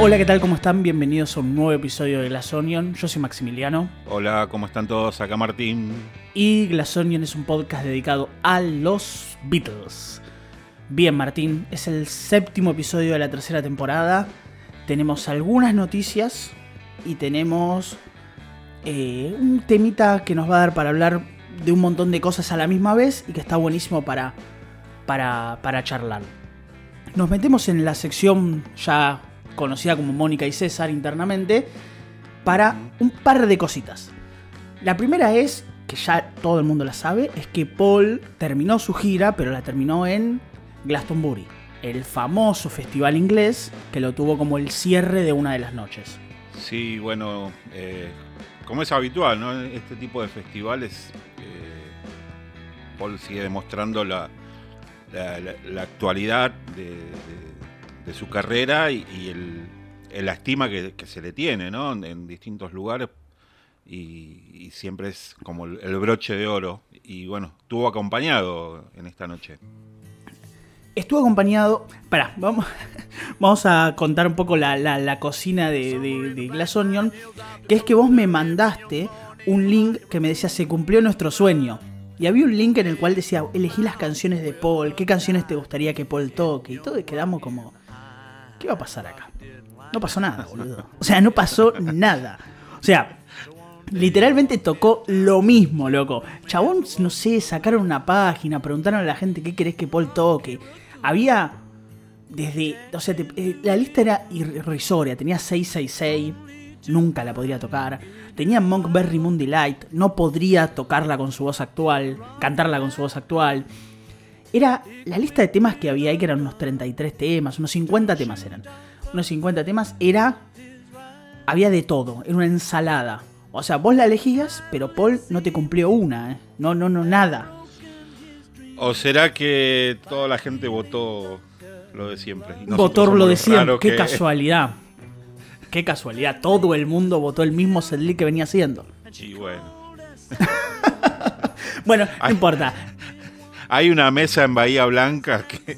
Hola, ¿qué tal? ¿Cómo están? Bienvenidos a un nuevo episodio de Glass Onion. Yo soy Maximiliano. Hola, ¿cómo están todos? Acá Martín. Y Glass Onion es un podcast dedicado a los Beatles. Bien, Martín, es el séptimo episodio de la tercera temporada. Tenemos algunas noticias y tenemos eh, un temita que nos va a dar para hablar de un montón de cosas a la misma vez y que está buenísimo para, para, para charlar. Nos metemos en la sección ya conocida como Mónica y César internamente, para un par de cositas. La primera es, que ya todo el mundo la sabe, es que Paul terminó su gira, pero la terminó en Glastonbury, el famoso festival inglés que lo tuvo como el cierre de una de las noches. Sí, bueno, eh, como es habitual, ¿no? Este tipo de festivales, eh, Paul sigue demostrando la, la, actualidad de de su carrera y, el, la estima que, se le tiene ¿no? en, distintos lugares y, siempre es como el, broche de oro. Y bueno, estuvo acompañado en esta noche. Estuvo acompañado. Pará, vamos, vamos a contar un poco la, cocina de, de, Glass Onion. Que es que vos me mandaste un link que me decía se cumplió nuestro sueño. Y había un link en el cual decía elegí las canciones de Paul, qué canciones te gustaría que Paul toque. Y todo, quedamos como. ¿Qué va a pasar acá? No pasó nada, boludo. O sea, no pasó nada. O sea, literalmente tocó lo mismo, loco. Chabón, no sé, sacaron una página, preguntaron a la gente qué querés que Paul toque. Había desde, o sea, eh, la lista era irrisoria, tenía 666, nunca la podría tocar. Tenía Monkberry Moon Delight, no podría tocarla con su voz actual, cantarla con su voz actual era la lista de temas que había ahí, que eran unos 33 temas, unos 50 temas eran. Unos 50 temas, era. Había de todo, era una ensalada. O sea, vos la elegías, pero Paul no te cumplió una, ¿eh? No, no, no, nada. ¿O será que toda la gente votó lo de siempre? votó lo de siempre, qué casualidad. Qué casualidad, todo el mundo votó el mismo setlist que venía haciendo. Y bueno. bueno, no importa. Hay una mesa en Bahía Blanca que...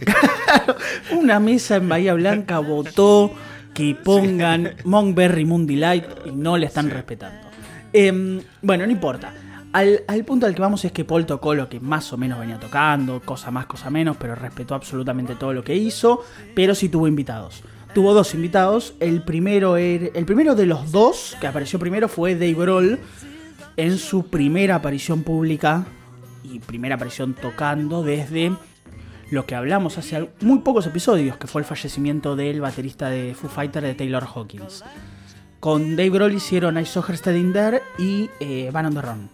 una mesa en Bahía Blanca votó que pongan Monkberry Moon Delight y no le están respetando. Em, bueno, no importa. Al, punto al que vamos es que Paul tocó lo que más o menos venía tocando, cosa más, cosa menos, pero respetó absolutamente todo lo que hizo, pero sí tuvo invitados. Tuvo dos invitados, el primero, el primero de los dos que apareció primero fue Dave Grohl en su primera aparición pública y primera aparición tocando desde lo que hablamos hace muy pocos episodios, que fue el fallecimiento del baterista de Foo Fighter de Taylor Hawkins. Con Dave Grohl hicieron I Saw Her Standing There y eh, Van on the Run.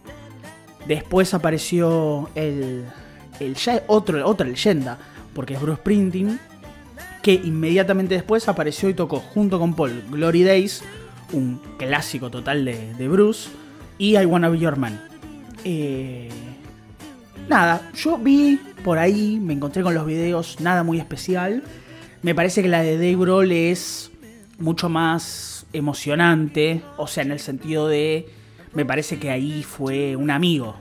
Después apareció el, el otro, otra leyenda, porque es Bruce Printing, que inmediatamente después apareció y tocó junto con Paul Glory Days, un clásico total de, de Bruce, y I Wanna Be Your Man. Eh, Nada, yo vi por ahí, me encontré con los videos, nada muy especial. Me parece que la de Dave Grohl es mucho más emocionante, o sea, en el sentido de, me parece que ahí fue un amigo,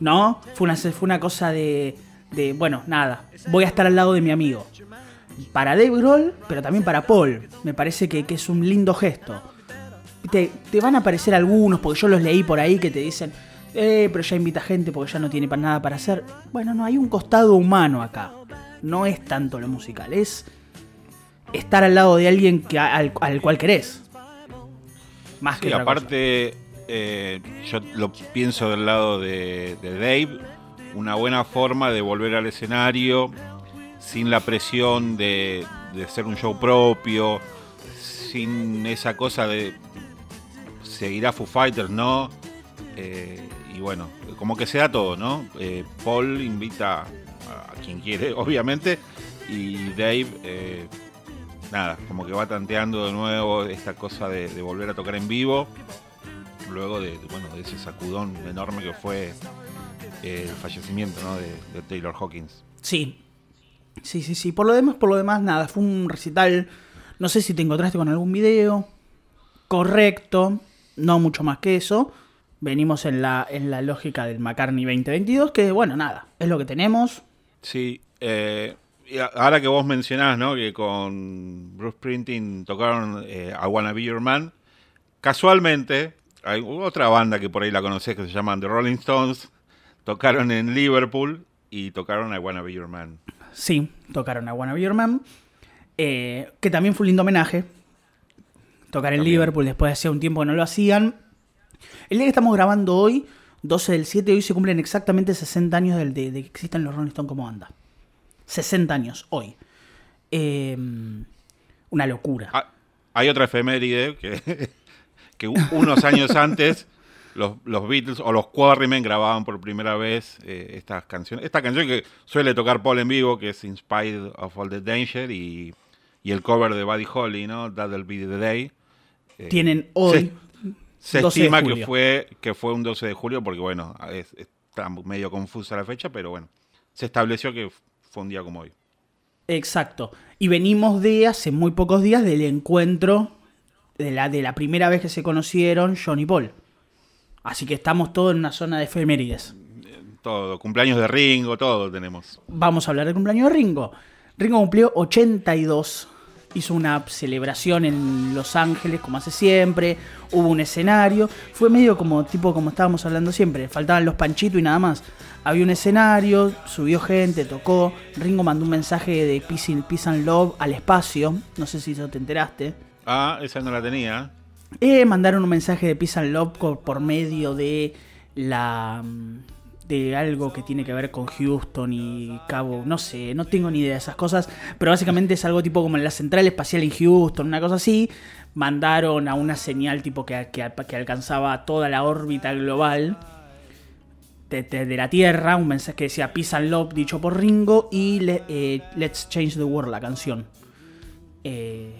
¿no? Fue una, fue una cosa de, de, bueno, nada, voy a estar al lado de mi amigo. Para Dave Grohl, pero también para Paul, me parece que, que es un lindo gesto. Te, te van a aparecer algunos, porque yo los leí por ahí que te dicen, eh, pero ya invita gente porque ya no tiene nada para hacer. Bueno, no, hay un costado humano acá. No es tanto lo musical, es estar al lado de alguien que, al, cual querés. Más que aparte, eh, yo lo pienso del lado de, Dave, una buena forma de volver al escenario sin la presión de, de ser un show propio, sin esa cosa de seguirá Foo Fighters, ¿no? Eh, y bueno, como que se da todo, ¿no? Eh, Paul invita a quien quiere, obviamente, y Dave, eh, nada, como que va tanteando de nuevo esta cosa de, volver a tocar en vivo, luego de, bueno, de ese sacudón enorme que fue el fallecimiento ¿no? de, Taylor Hawkins. Sí, sí, sí, sí. Por lo demás, por lo demás, nada, fue un recital, no sé si te encontraste con algún video, correcto, no mucho más que eso venimos en la, en la lógica del McCartney 2022, que bueno, nada, es lo que tenemos. Sí, eh, ahora que vos mencionás, ¿no? Que con Bruce Printing tocaron eh, I Wanna Be Your Man. Casualmente, hay otra banda que por ahí la conocés que se llaman The Rolling Stones. Tocaron en Liverpool y tocaron I Wanna Be Your Man. Sí, tocaron I Wanna Be Your Man. Eh, que también fue un lindo homenaje. Tocar en Liverpool después de hace un tiempo que no lo hacían. El día que estamos grabando hoy, 12 del 7, hoy se cumplen exactamente 60 años de, de, que existen los Rolling Stones como banda. 60 años, hoy. Em, una locura. Ah, hay otra efeméride que, que unos años antes los, Beatles o los Quarrymen grababan por primera vez eh, estas canciones. Esta canción que suele tocar Paul en vivo, que es Inspired of All the Danger, y, el cover de Buddy Holly, ¿no? That'll Be the Day. Eh, Tienen hoy. Se, estima que fue, que fue un 12 de julio, porque bueno, está medio confusa la fecha, pero bueno, se estableció que fue un día como hoy. Exacto. Y venimos de hace muy pocos días del encuentro de la, de la primera vez que se conocieron John y Paul. Así que estamos todos en una zona de efemérides. Todo, cumpleaños de Ringo, todo tenemos. Vamos a hablar del cumpleaños de Ringo. Ringo cumplió 82. Hizo una celebración en Los Ángeles, como hace siempre. Hubo un escenario. Fue medio como tipo como estábamos hablando siempre. Faltaban los panchitos y nada más. Había un escenario, subió gente, tocó. Ringo mandó un mensaje de Peace, Peace and Love al espacio. No sé si eso te enteraste. Ah, esa no la tenía. Eh, mandaron un mensaje de Peace and Love por medio de la de algo que tiene que ver con Houston y Cabo, no sé, no tengo ni idea de esas cosas, pero básicamente es algo tipo como en la central espacial en Houston, una cosa así, mandaron a una señal tipo que, que, alcanzaba toda la órbita global de, la Tierra, un mensaje que decía Peace and Love dicho por Ringo y eh, Let's Change the World, la canción. Eh,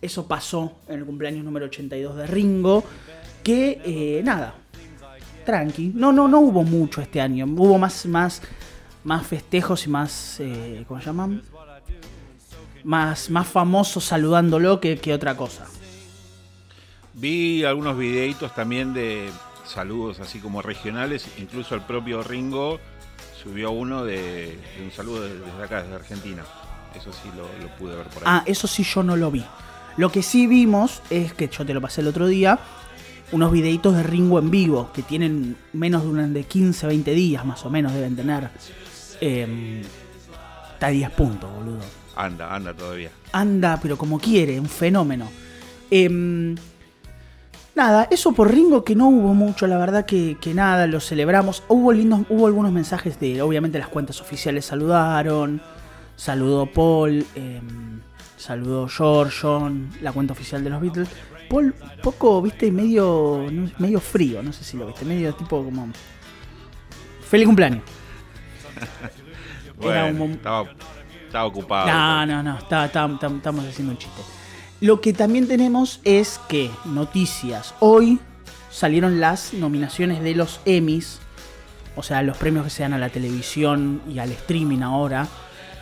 eso pasó en el cumpleaños número 82 de Ringo. Que eh, nada, tranqui. No, no, no hubo mucho este año. Hubo más, más, más festejos y más. Eh, ¿Cómo se llaman? Más, más famosos saludándolo que, que otra cosa. Vi algunos videitos también de saludos así como regionales. Incluso el propio Ringo subió uno de, un saludo desde acá, desde Argentina. Eso sí lo, lo pude ver por ahí. Ah, eso sí yo no lo vi. Lo que sí vimos es que yo te lo pasé el otro día, unos videitos de Ringo en vivo, que tienen menos de, de 15, 20 días más o menos deben tener. Eh, está a 10 puntos, boludo. Anda, anda todavía. Anda, pero como quiere, un fenómeno. Em, nada, eso por Ringo que no hubo mucho, la verdad que, nada, lo celebramos. Hubo lindos, hubo algunos mensajes de, obviamente las cuentas oficiales saludaron, saludó Paul. Eh, saludó George, John, la cuenta oficial de los Beatles. Paul, poco, viste, medio, medio frío, no sé si lo viste, medio tipo como... Feliz cumpleaños. estaba, ocupado. No, no, no, estamos haciendo un chiste. Lo que también tenemos es que, noticias, hoy salieron las nominaciones de los Emmys, o sea, los premios que se dan a la televisión y al streaming ahora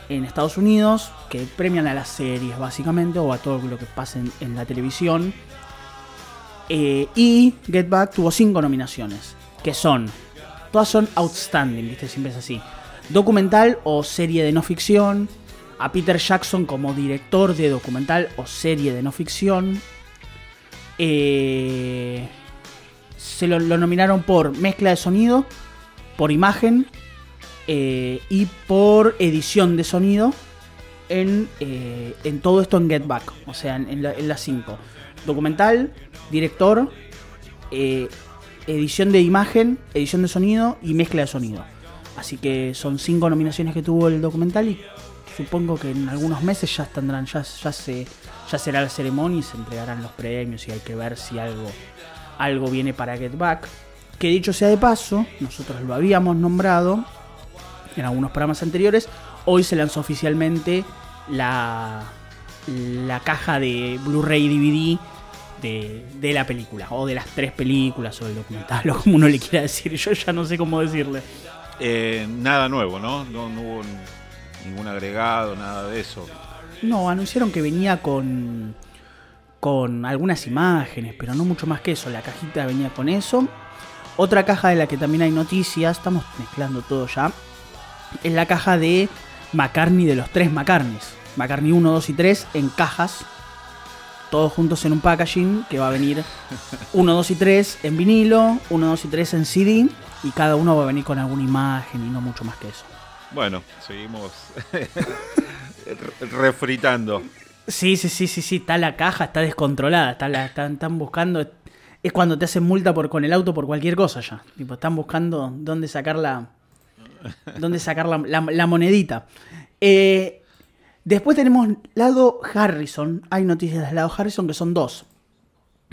en Estados Unidos, que premian a las series básicamente, o a todo lo que pasa en, la televisión. Eh, y Get Back tuvo cinco nominaciones, que son, todas son outstanding, ¿viste? Siempre es así. Documental o serie de no ficción. A Peter Jackson como director de documental o serie de no ficción. Eh, se lo nominaron por mezcla de sonido, por imagen eh, y por edición de sonido en, en, todo esto en Get Back, o sea, en, las 5. Documental, director, eh, edición de imagen, edición de sonido y mezcla de sonido. Así que son cinco nominaciones que tuvo el documental y supongo que en algunos meses ya tendrán, ya, ya, se, ya será la ceremonia y se entregarán los premios y hay que ver si algo, algo viene para Get Back. Que dicho sea de paso, nosotros lo habíamos nombrado en algunos programas anteriores. Hoy se lanzó oficialmente la, la caja de Blu-ray DVD de, de, la película, o de las tres películas, o del documental, o como uno le quiera decir. Yo ya no sé cómo decirle. Eh, nada nuevo, ¿no? ¿no? No hubo ningún agregado, nada de eso. No, anunciaron que venía con, con algunas imágenes, pero no mucho más que eso. La cajita venía con eso. Otra caja de la que también hay noticias, estamos mezclando todo ya, es la caja de McCartney de los tres McCartneys. McCartney 1, 2 y 3 en cajas, todos juntos en un packaging que va a venir 1, 2 y 3 en vinilo, 1, 2 y 3 en CD y cada uno va a venir con alguna imagen y no mucho más que eso. Bueno, seguimos refritando. Sí, sí, sí, sí, sí, está la caja, está descontrolada, está la, están, buscando, es cuando te hacen multa por con el auto por cualquier cosa ya, tipo, están buscando dónde sacar la, dónde sacar la, la monedita. Eh, Después tenemos lado Harrison. Hay noticias del lado Harrison que son dos.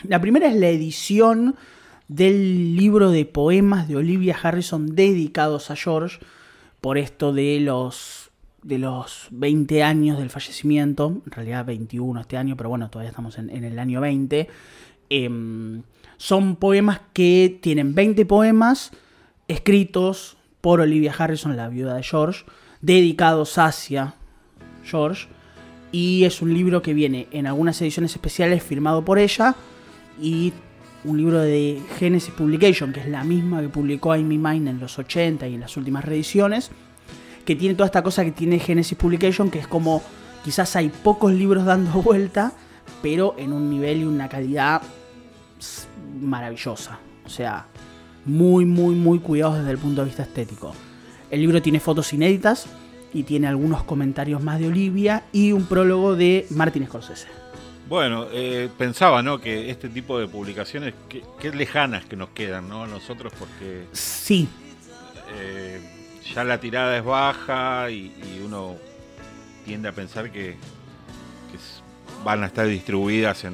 La primera es la edición del libro de poemas de Olivia Harrison dedicados a George por esto de los de los 20 años del fallecimiento, en realidad 21 este año, pero bueno, todavía estamos en, el año 20. Em, son poemas que tienen 20 poemas escritos por Olivia Harrison, la viuda de George, dedicados hacia George. Y es un libro que viene en algunas ediciones especiales firmado por ella. Y un libro de Genesis Publication, que es la misma que publicó Amy Mine en los 80 y en las últimas reediciones. Que tiene toda esta cosa que tiene Genesis Publication, que es como quizás hay pocos libros dando vuelta, pero en un nivel y una calidad maravillosa. O sea, muy, muy, muy cuidados desde el punto de vista estético. El libro tiene fotos inéditas, y tiene algunos comentarios más de Olivia y un prólogo de Martin Scorsese. Bueno, eh, pensaba, ¿no? Que este tipo de publicaciones, qué, lejanas que nos quedan, ¿no? Nosotros, porque. Sí. Eh, ya la tirada es baja y, uno tiende a pensar que, van a estar distribuidas en,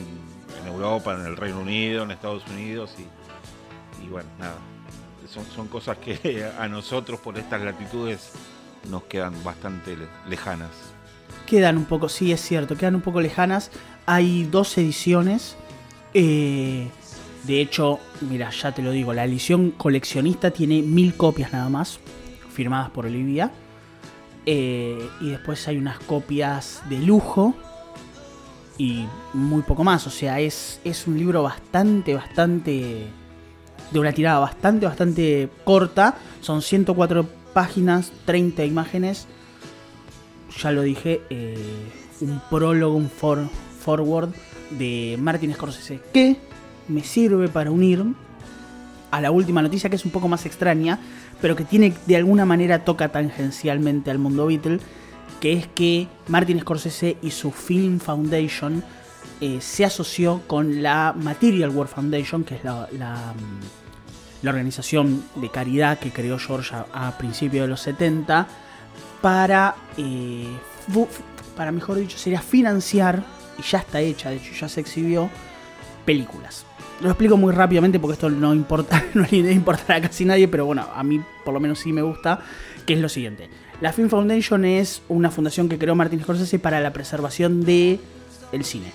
Europa, en el Reino Unido, en Estados Unidos y, y bueno, nada. Son, son cosas que a nosotros, por estas latitudes, nos quedan bastante lejanas. Quedan un poco, sí, es cierto, quedan un poco lejanas. Hay dos ediciones. Eh, de hecho, mira, ya te lo digo, la edición coleccionista tiene mil copias nada más, firmadas por Olivia. Eh, y después hay unas copias de lujo y muy poco más. O sea, es, es un libro bastante, bastante. de una tirada bastante, bastante corta. Son 104 páginas, 30 imágenes. Ya lo dije, eh, un prólogo, un forward de Martin Scorsese que me sirve para unir a la última noticia que es un poco más extraña, pero que tiene de alguna manera toca tangencialmente al mundo Beatle, que es que Martin Scorsese y su Film Foundation eh, se asoció con la Material World Foundation, que es la, la organización de caridad que creó George a, principios de los 70 para, eh, para, mejor dicho, sería financiar, y ya está hecha, de hecho ya se exhibió, películas. Lo explico muy rápidamente porque esto no importa, no le importa a casi nadie, pero bueno, a mí por lo menos sí me gusta, que es lo siguiente. La Film Foundation es una fundación que creó Martin Scorsese para la preservación de el cine.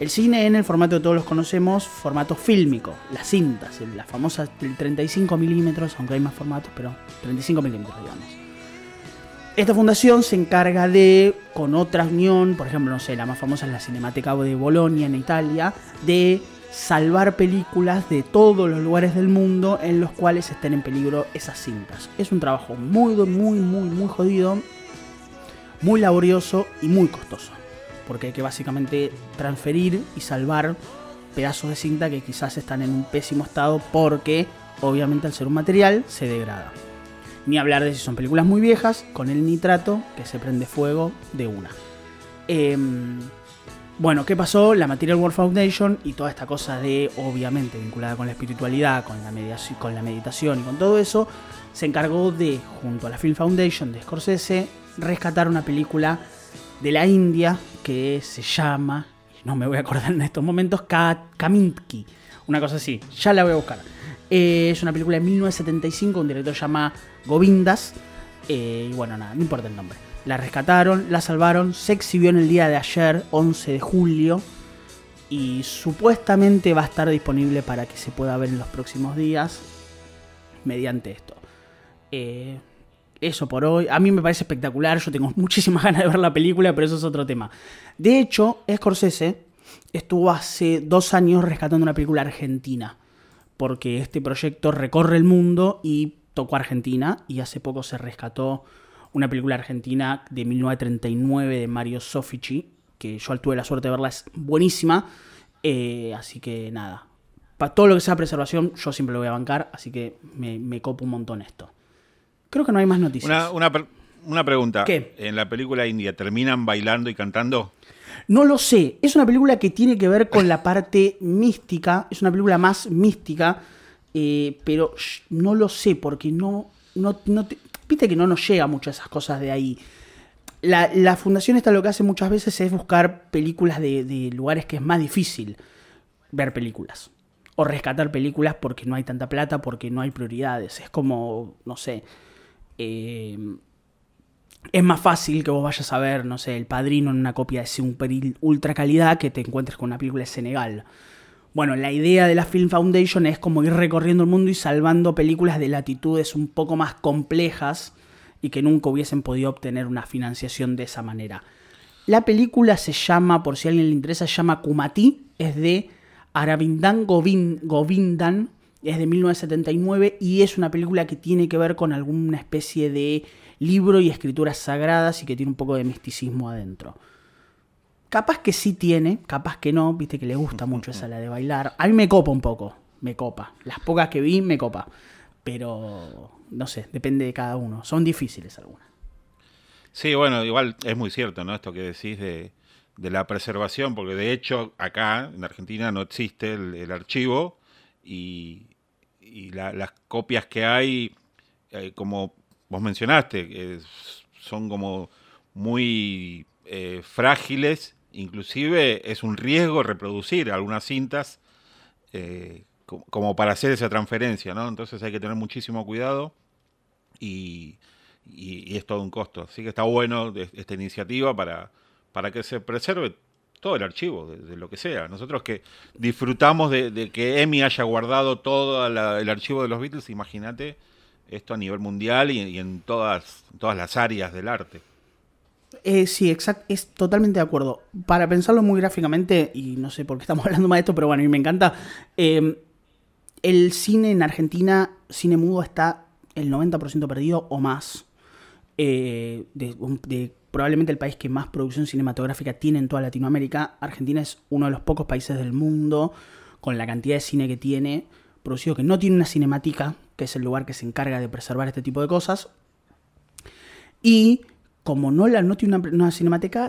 El cine en el formato que todos los conocemos, formato fílmico, las cintas, la famosa del 35 milímetros, aunque hay más formatos, pero 35 milímetros, digamos. Esta fundación se encarga de, con otra unión, por ejemplo, no sé, la más famosa es la Cinemateca de Bolonia en Italia, de salvar películas de todos los lugares del mundo en los cuales estén en peligro esas cintas. Es un trabajo muy, muy, muy, muy jodido, muy laborioso y muy costoso porque hay que básicamente transferir y salvar pedazos de cinta que quizás están en un pésimo estado porque obviamente al ser un material se degrada. Ni hablar de si son películas muy viejas con el nitrato que se prende fuego de una. Em, bueno, ¿qué pasó? La Material World Foundation y toda esta cosa de, obviamente, vinculada con la espiritualidad, con la, con la meditación y con todo eso, se encargó de, junto a la Film Foundation de Scorsese, rescatar una película de la India que se llama, no me voy a acordar en estos momentos, Kaminski, una cosa así, ya la voy a buscar. Eh, es una película de 1975, un director llama Govindas, eh, y bueno, nada, no importa el nombre. La rescataron, la salvaron, se exhibió en el día de ayer, 11 de julio, y supuestamente va a estar disponible para que se pueda ver en los próximos días mediante esto. Eh, eso por hoy. A mí me parece espectacular, yo tengo muchísimas ganas de ver la película, pero eso es otro tema. De hecho, Scorsese estuvo hace dos años rescatando una película argentina, porque este proyecto recorre el mundo y tocó Argentina, y hace poco se rescató una película argentina de 1939 de Mario Sofici, que yo tuve la suerte de verla, es buenísima. Eh, así que nada, para todo lo que sea preservación, yo siempre lo voy a bancar, así que me, me copo un montón esto. Creo que no hay más noticias. Una, una, pregunta. ¿Qué? ¿En la película india terminan bailando y cantando? No lo sé. Es una película que tiene que ver con la parte mística. Es una película más mística. Eh, pero no lo sé porque no. no, no Viste que no nos llega mucho esas cosas de ahí. La, fundación esta lo que hace muchas veces es buscar películas de, lugares que es más difícil ver películas. O rescatar películas porque no hay tanta plata, porque no hay prioridades. Es como, no sé. Eh, es más fácil que vos vayas a ver, no sé, El Padrino en una copia de super ultra calidad que te encuentres con una película de Senegal. Bueno, la idea de la Film Foundation es como ir recorriendo el mundo y salvando películas de latitudes un poco más complejas y que nunca hubiesen podido obtener una financiación de esa manera. La película se llama, por si a alguien le interesa, se llama Kumati, es de Aravindan Govindan, es de 1979 y es una película que tiene que ver con alguna especie de libro y escrituras sagradas y que tiene un poco de misticismo adentro. Capaz que sí tiene, capaz que no, viste que le gusta mucho esa la de bailar. A mí me copa un poco, me copa. Las pocas que vi me copa. Pero no sé, depende de cada uno. Son difíciles algunas. Sí, bueno, igual es muy cierto, ¿no? Esto que decís de, la preservación, porque de hecho acá en Argentina no existe el, archivo y, las copias que hay, eh, como vos mencionaste, son como muy eh, frágiles inclusive es un riesgo reproducir algunas cintas eh, como para hacer esa transferencia, ¿no? Entonces hay que tener muchísimo cuidado y, es todo un costo. Así que está bueno esta iniciativa para, para que se preserve todo el archivo, de, lo que sea. Nosotros que disfrutamos de, que Emi haya guardado todo el archivo de los Beatles, imagínate esto a nivel mundial y, en todas, todas las áreas del arte. Eh, sí, exacto, es totalmente de acuerdo. Para pensarlo muy gráficamente, y no sé por qué estamos hablando más de esto, pero bueno, a mí me encanta. Em, el cine en Argentina, cine mudo, está el 90% perdido o más. Eh, probablemente el país que más producción cinematográfica tiene en toda Latinoamérica. Argentina es uno de los pocos países del mundo con la cantidad de cine que tiene, producido que no tiene una cinemática, que es el lugar que se encarga de preservar este tipo de cosas. Y como no, la, no tiene una, cinemática,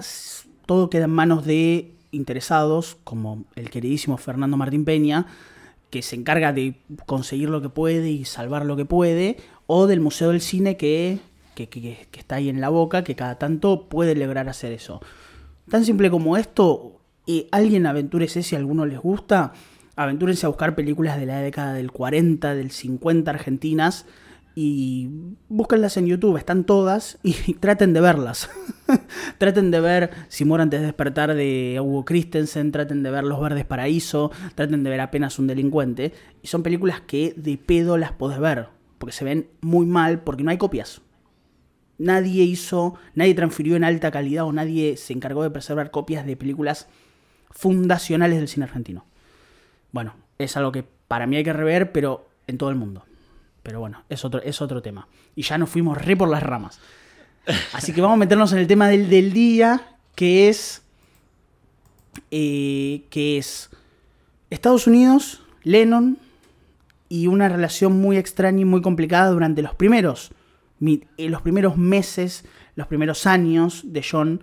todo queda en manos de interesados, como el queridísimo Fernando Martín Peña, que se encarga de conseguir lo que puede y salvar lo que puede, o del Museo del Cine que, que, está ahí en la boca, que cada tanto puede lograr hacer eso. Tan simple como esto, eh, alguien aventúrese si a alguno les gusta, aventúrense a buscar películas de la década del 40, del 50 argentinas, y búsquenlas en YouTube, están todas y, traten de verlas. traten de ver Si muero antes de despertar de Hugo Christensen, traten de ver Los Verdes Paraíso, traten de ver apenas un delincuente. Y son películas que de pedo las podés ver, porque se ven muy mal, porque no hay copias. Nadie hizo, nadie transfirió en alta calidad o nadie se encargó de preservar copias de películas fundacionales del cine argentino. Bueno, es algo que para mí hay que rever, pero en todo el mundo. Pero bueno, es otro, es otro tema. Y ya nos fuimos re por las ramas. Así que vamos a meternos en el tema del, día, que es. Eh, que es. Estados Unidos, Lennon y una relación muy extraña y muy complicada durante los primeros, eh, los primeros meses, los primeros años de John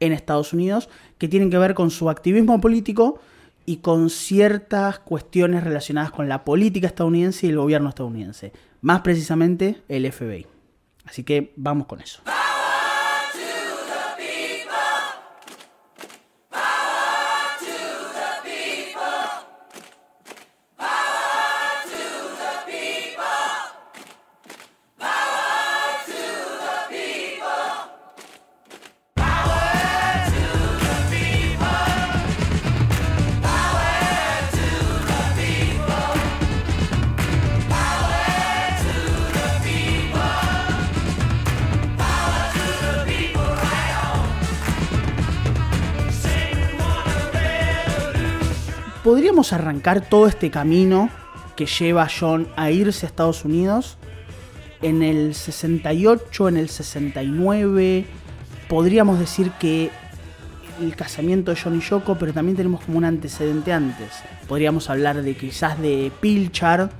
en Estados Unidos, que tienen que ver con su activismo político y con ciertas cuestiones relacionadas con la política estadounidense y el gobierno estadounidense, más precisamente el FBI. Así que vamos con eso. Podríamos arrancar todo este camino que lleva a John a irse a Estados Unidos en el 68, en el 69, podríamos decir que el casamiento de John y Yoko, pero también tenemos como un antecedente antes. Podríamos hablar de quizás de Pilchard,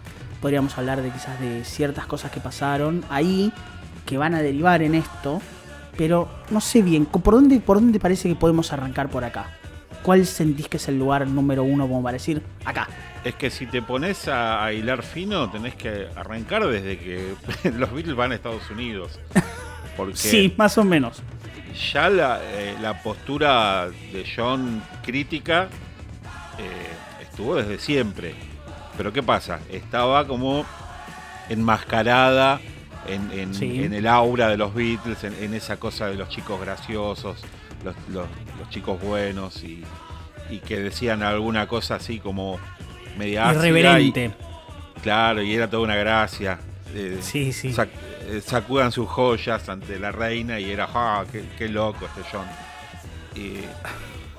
podríamos hablar de quizás de ciertas cosas que pasaron ahí, que van a derivar en esto, pero no sé bien, ¿por dónde, por dónde parece que podemos arrancar por acá? ¿Cuál sentís que es el lugar número uno como para decir acá? Es que si te pones a, hilar fino, tenés que arrancar desde que los Beatles van a Estados Unidos. Porque sí, más o menos. Ya la, eh, postura de John crítica eh, estuvo desde siempre. Pero ¿qué pasa? Estaba como enmascarada en, el aura de los Beatles, en, esa cosa de los chicos graciosos, los, chicos buenos y, que decían alguna cosa así como media irreverente. claro, y era toda una gracia. Eh, sí, sí. Eh, sacudan sus joyas ante la reina y era, ¡ah, qué, loco este John! Y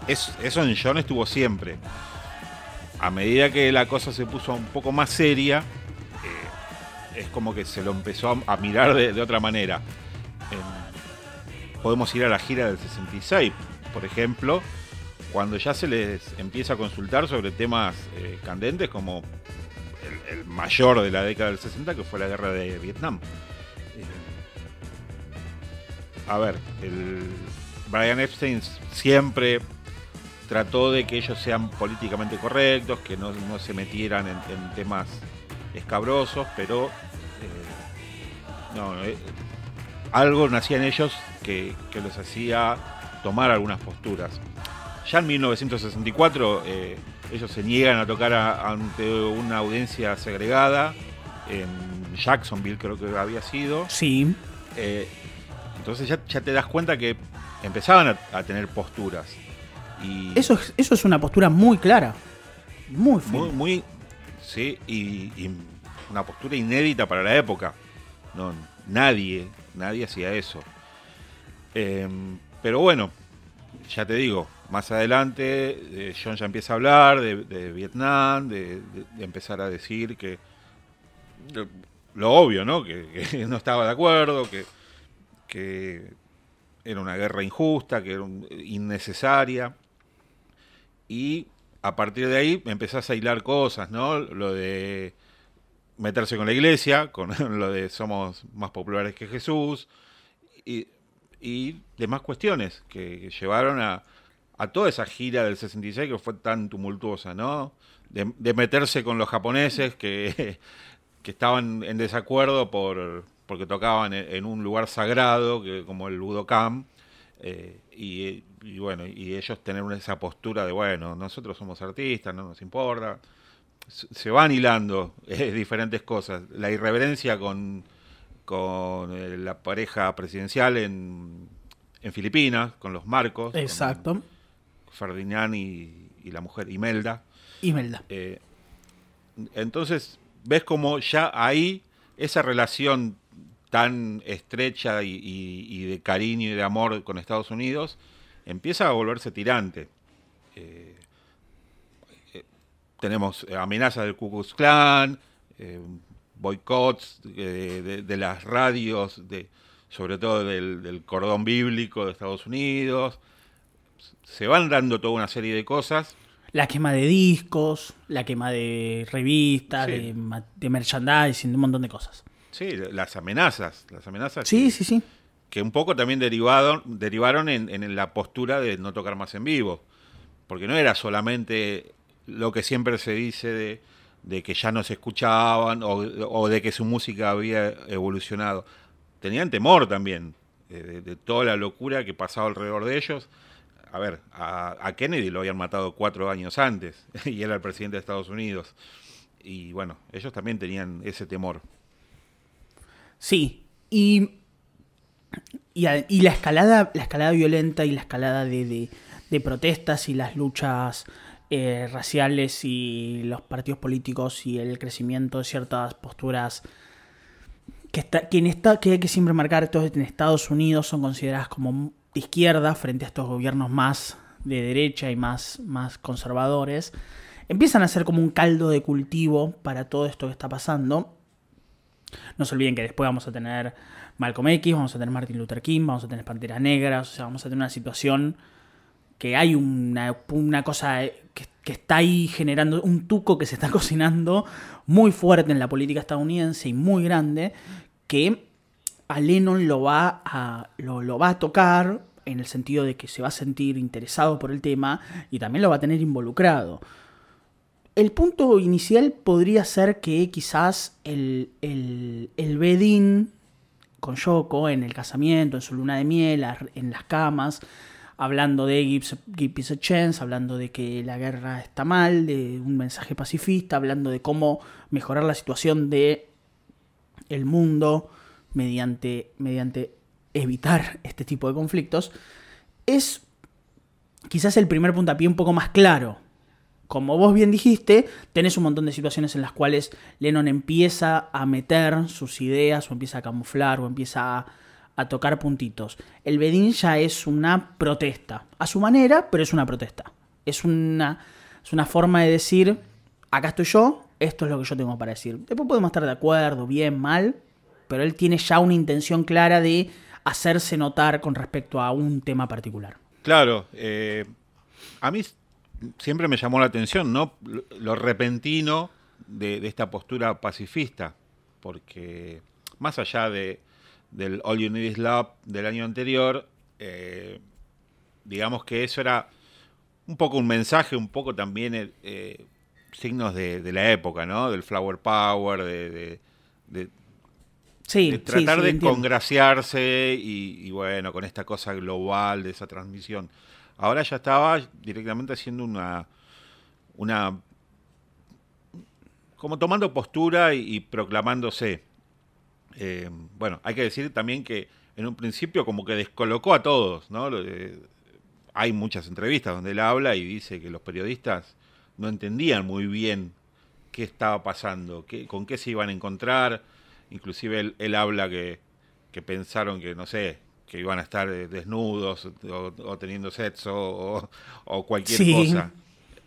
eso en John estuvo siempre. A medida que la cosa se puso un poco más seria, es como que se lo empezó a, mirar de, otra manera. Podemos ir a la gira del 66, por ejemplo, cuando ya se les empieza a consultar sobre temas eh, candentes como el, mayor de la década del 60, que fue la guerra de Vietnam. Eh, a ver, Brian Epstein siempre trató de que ellos sean políticamente correctos, que no, se metieran en temas escabrosos, pero eh, no, eh, algo nacía en ellos que, que, los hacía tomar algunas posturas. Ya en 1964 eh, ellos se niegan a tocar ante una audiencia segregada, en Jacksonville creo que había sido. Sí. entonces ya, te das cuenta que empezaban a, tener posturas. Y eso, es, eso es una postura muy clara. Muy, muy, muy, sí, y, una postura inédita para la época. No, nadie, nadie hacía eso. Em, pero bueno, ya te digo, más adelante eh, John ya empieza a hablar de, Vietnam, de, empezar a decir que lo, obvio, ¿no? Que, no estaba de acuerdo, que, que era una guerra injusta, que era innecesaria. Y a partir de ahí empezás a hilar cosas, ¿no? Lo de meterse con la iglesia, con lo de somos más populares que Jesús, y, demás cuestiones que, llevaron a, toda esa gira del 66 que fue tan tumultuosa, ¿no? De, meterse con los japoneses que, que estaban en desacuerdo por porque tocaban en, un lugar sagrado que, como el Budokan eh, y, bueno, y ellos tener esa postura de, bueno, nosotros somos artistas, no nos importa. Se van hilando eh, diferentes cosas. La irreverencia con, con eh, la pareja presidencial en, en Filipinas, con los Marcos. Exacto. Ferdinand y, la mujer Imelda. Imelda. entonces, ves como ya ahí esa relación tan estrecha y, de cariño y de amor con Estados Unidos, empieza a volverse tirante. Eh, eh, tenemos amenazas del Ku Klux Klan, eh, boicots de, las radios, de, sobre todo del, cordón bíblico de Estados Unidos. Se van dando toda una serie de cosas. La quema de discos, la quema de revistas, de, de merchandising, de un montón de cosas. Sí, las amenazas, las amenazas. Sí, que, sí, sí. Que un poco también derivaron, derivaron en, la postura de no tocar más en vivo. Porque no era solamente lo que siempre se dice de, que ya no se escuchaban o, de que su música había evolucionado. Tenían temor también de, de, toda la locura que pasaba alrededor de ellos. A ver, a, Kennedy lo habían matado cuatro años antes y era el presidente de Estados Unidos. Y bueno, ellos también tenían ese temor. Sí, y, y, la, escalada, la escalada violenta y la escalada de, protestas y las luchas eh, raciales y los partidos políticos y el crecimiento de ciertas posturas que, está, que, está, que hay que siempre marcar, en Estados Unidos son consideradas como de izquierda frente a estos gobiernos más de derecha y más, más conservadores, empiezan a ser como un caldo de cultivo para todo esto que está pasando. No se olviden que después vamos a tener Malcolm X, vamos a tener Martin Luther King, vamos a tener Panteras Negras, o sea, vamos a tener una situación que hay una, cosa que, que, está ahí generando, un tuco que se está cocinando muy fuerte en la política estadounidense y muy grande, que a Lennon lo va a, lo, va a tocar en el sentido de que se va a sentir interesado por el tema y también lo va a tener involucrado. El punto inicial podría ser que quizás el, el, el Bedín con Yoko en el casamiento, en su luna de miel, en las camas, hablando de Give Peace a Chance, hablando de que la guerra está mal, de un mensaje pacifista, hablando de cómo mejorar la situación de el mundo mediante, mediante evitar este tipo de conflictos, es quizás el primer puntapié un poco más claro. Como vos bien dijiste, tenés un montón de situaciones en las cuales Lennon empieza a meter sus ideas, o empieza a camuflar, o empieza a, tocar puntitos. El Bedín ya es una protesta, a su manera, pero es una protesta. Es una, es una forma de decir, acá estoy yo, esto es lo que yo tengo para decir. Después podemos estar de acuerdo, bien, mal, pero él tiene ya una intención clara de hacerse notar con respecto a un tema particular. Claro, eh, a mí siempre me llamó la atención, ¿no? Lo repentino de, esta postura pacifista, porque más allá de, del All You Need Is Love del año anterior, eh, digamos que eso era un poco un mensaje, un poco también eh, signos de, la época, ¿no? Del flower power, de, Sí, tratar de congraciarse y, bueno, con esta cosa global de esa transmisión. Ahora ya estaba directamente haciendo una, una como tomando postura y, proclamándose. Eh, bueno, hay que decir también que en un principio como que descolocó a todos, ¿no? hay muchas entrevistas donde él habla y dice que los periodistas no entendían muy bien qué estaba pasando, qué, con qué se iban a encontrar Inclusive él, habla que, pensaron que, no sé, que iban a estar eh, desnudos o, teniendo sexo o, cualquier cosa.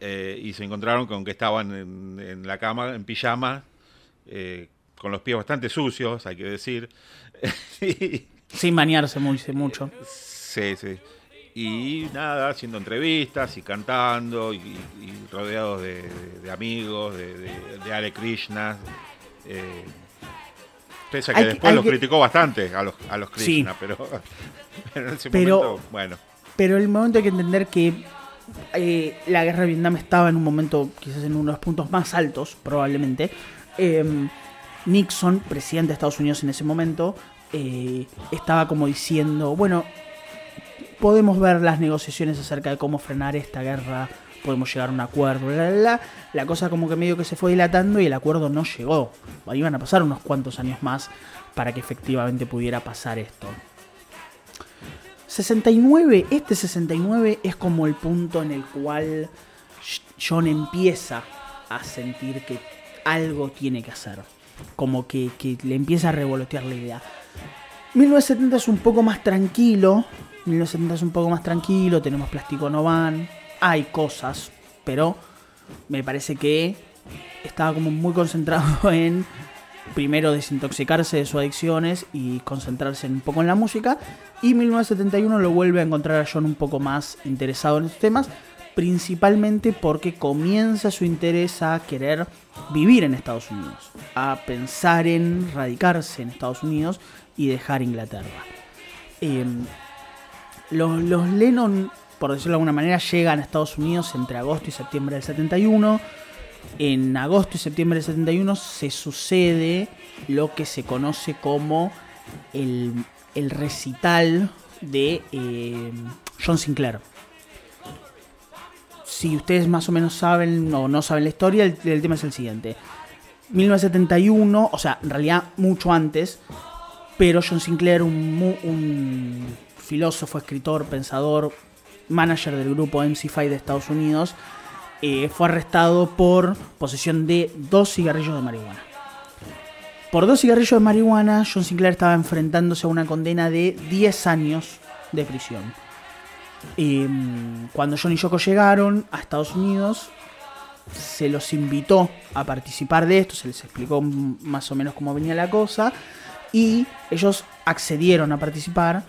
Eh, y se encontraron con que estaban en, la cama, en pijama, eh, con los pies bastante sucios, hay que decir. Sin bañarse mucho. Sí, sí. Y nada, haciendo entrevistas y cantando y, rodeados de, amigos, de, de, Ale Krishna. Pese a que después los criticó bastante a los, a los Krishna, pero, en ese momento, bueno. Pero el momento hay que entender que eh, la guerra de Vietnam estaba en un momento, quizás en uno de los puntos más altos, probablemente. Em, Nixon, presidente de Estados Unidos en ese momento, eh, estaba como diciendo, bueno, podemos ver las negociaciones acerca de cómo frenar esta guerra podemos llegar a un acuerdo, la, la, cosa como que medio que se fue dilatando y el acuerdo no llegó. Iban a pasar unos cuantos años más para que efectivamente pudiera pasar esto. 69, este 69 es como el punto en el cual John empieza a sentir que algo tiene que hacer. Como que, que le empieza a revolotear la idea. 1970 es un poco más tranquilo. 1970 es un poco más tranquilo. Tenemos Plástico No Van hay cosas, pero me parece que estaba como muy concentrado en primero desintoxicarse de sus adicciones y concentrarse un poco en la música. Y 1971 lo vuelve a encontrar a John un poco más interesado en estos temas, principalmente porque comienza su interés a querer vivir en Estados Unidos, a pensar en radicarse en Estados Unidos y dejar Inglaterra. Em, los, Lennon por decirlo de alguna manera, llegan a Estados Unidos entre agosto y septiembre del 71. En agosto y septiembre del 71 se sucede lo que se conoce como el, recital de eh, John Sinclair. Si ustedes más o menos saben o no saben la historia, el, tema es el siguiente. 1971, o sea, en realidad mucho antes, pero John Sinclair, un filósofo, escritor, pensador, manager del grupo MC5 de Estados Unidos, eh, fue arrestado por posesión de dos cigarrillos de marihuana. Por dos cigarrillos de marihuana, John Sinclair estaba enfrentándose a una condena de 10 años de prisión. Em, cuando John y Yoko llegaron a Estados Unidos, se los invitó a participar de esto, se les explicó más o menos cómo venía la cosa y ellos accedieron a participar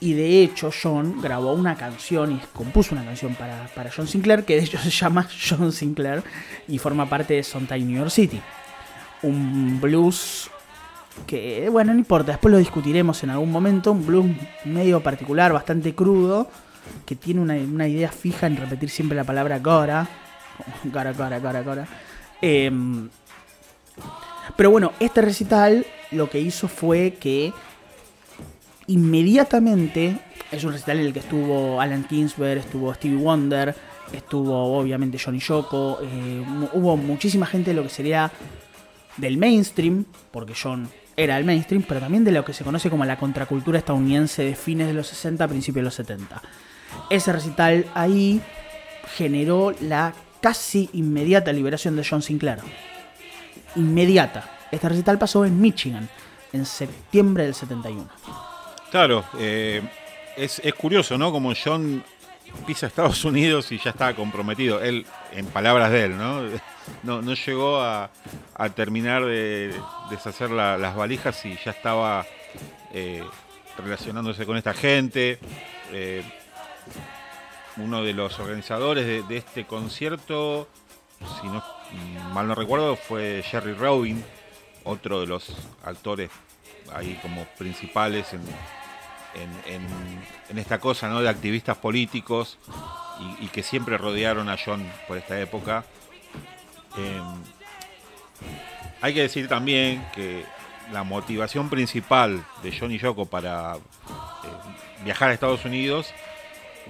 y de hecho John grabó una canción y compuso una canción para, para John Sinclair que de hecho se llama John Sinclair y forma parte de Sometime New York City. Un blues que, bueno, no importa, después lo discutiremos en algún momento, un blues medio particular, bastante crudo, que tiene una, idea fija en repetir siempre la palabra Gora. Gora, Gora, Gora, Gora. Em, pero bueno, este recital lo que hizo fue que inmediatamente es un recital en el que estuvo Alan Kingsberg, estuvo Stevie Wonder, estuvo obviamente Johnny Yoko, eh, hubo muchísima gente de lo que sería del mainstream, porque John era el mainstream, pero también de lo que se conoce como la contracultura estadounidense de fines de los 60, principios de los 70. Ese recital ahí generó la casi inmediata liberación de John Sinclair. Inmediata. Este recital pasó en Michigan, en septiembre del 71. Claro, eh, es, curioso, ¿no? Como John pisa Estados Unidos y ya estaba comprometido. Él, en palabras de él, ¿no? No, no llegó a, terminar de deshacer las valijas y ya estaba eh, relacionándose con esta gente. Eh, uno de los organizadores de, este concierto, si no mal no recuerdo, fue Jerry Robin, otro de los actores ahí como principales en, esta cosa ¿no? de activistas políticos y, que siempre rodearon a John por esta época. Em, hay que decir también que la motivación principal de John y Yoko para eh, viajar a Estados Unidos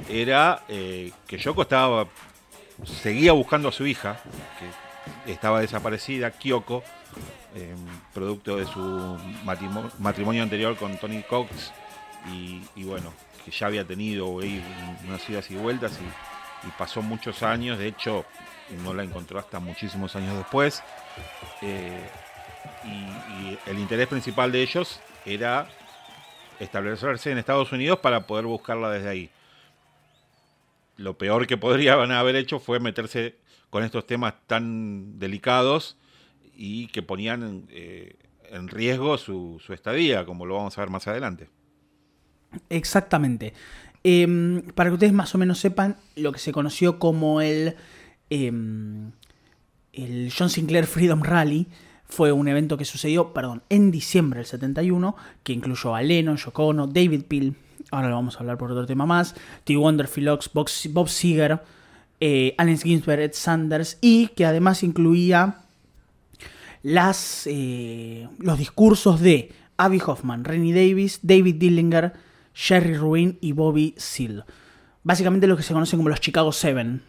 era eh, que Yoko estaba seguía buscando a su hija, que estaba desaparecida, Kyoko, em, producto de su matrimonio anterior con Tony Cox, y, bueno, que ya había tenido unas idas y vueltas y, pasó muchos años, de hecho no la encontró hasta muchísimos años después. Eh, y, el interés principal de ellos era establecerse en Estados Unidos para poder buscarla desde ahí. Lo peor que podrían haber hecho fue meterse con estos temas tan delicados y que ponían eh, en riesgo su estadía, como lo vamos a ver más adelante. Exactamente. Em, para que ustedes más o menos sepan lo que se conoció como el, em, el John Sinclair Freedom Rally fue un evento que sucedió, perdón, en diciembre del 71, que incluyó a Lennon, Yoko David Peel, ahora lo vamos a hablar por otro tema más, T. Wonder, Phil Ox, Bob Seger, eh, Allen Ginsberg, Ed Sanders, y que además incluía las, eh, los discursos de Abby Hoffman, Rennie Davis, David Dillinger, Jerry Ruin y Bobby Seale. Básicamente lo que se conocen como los Chicago Seven,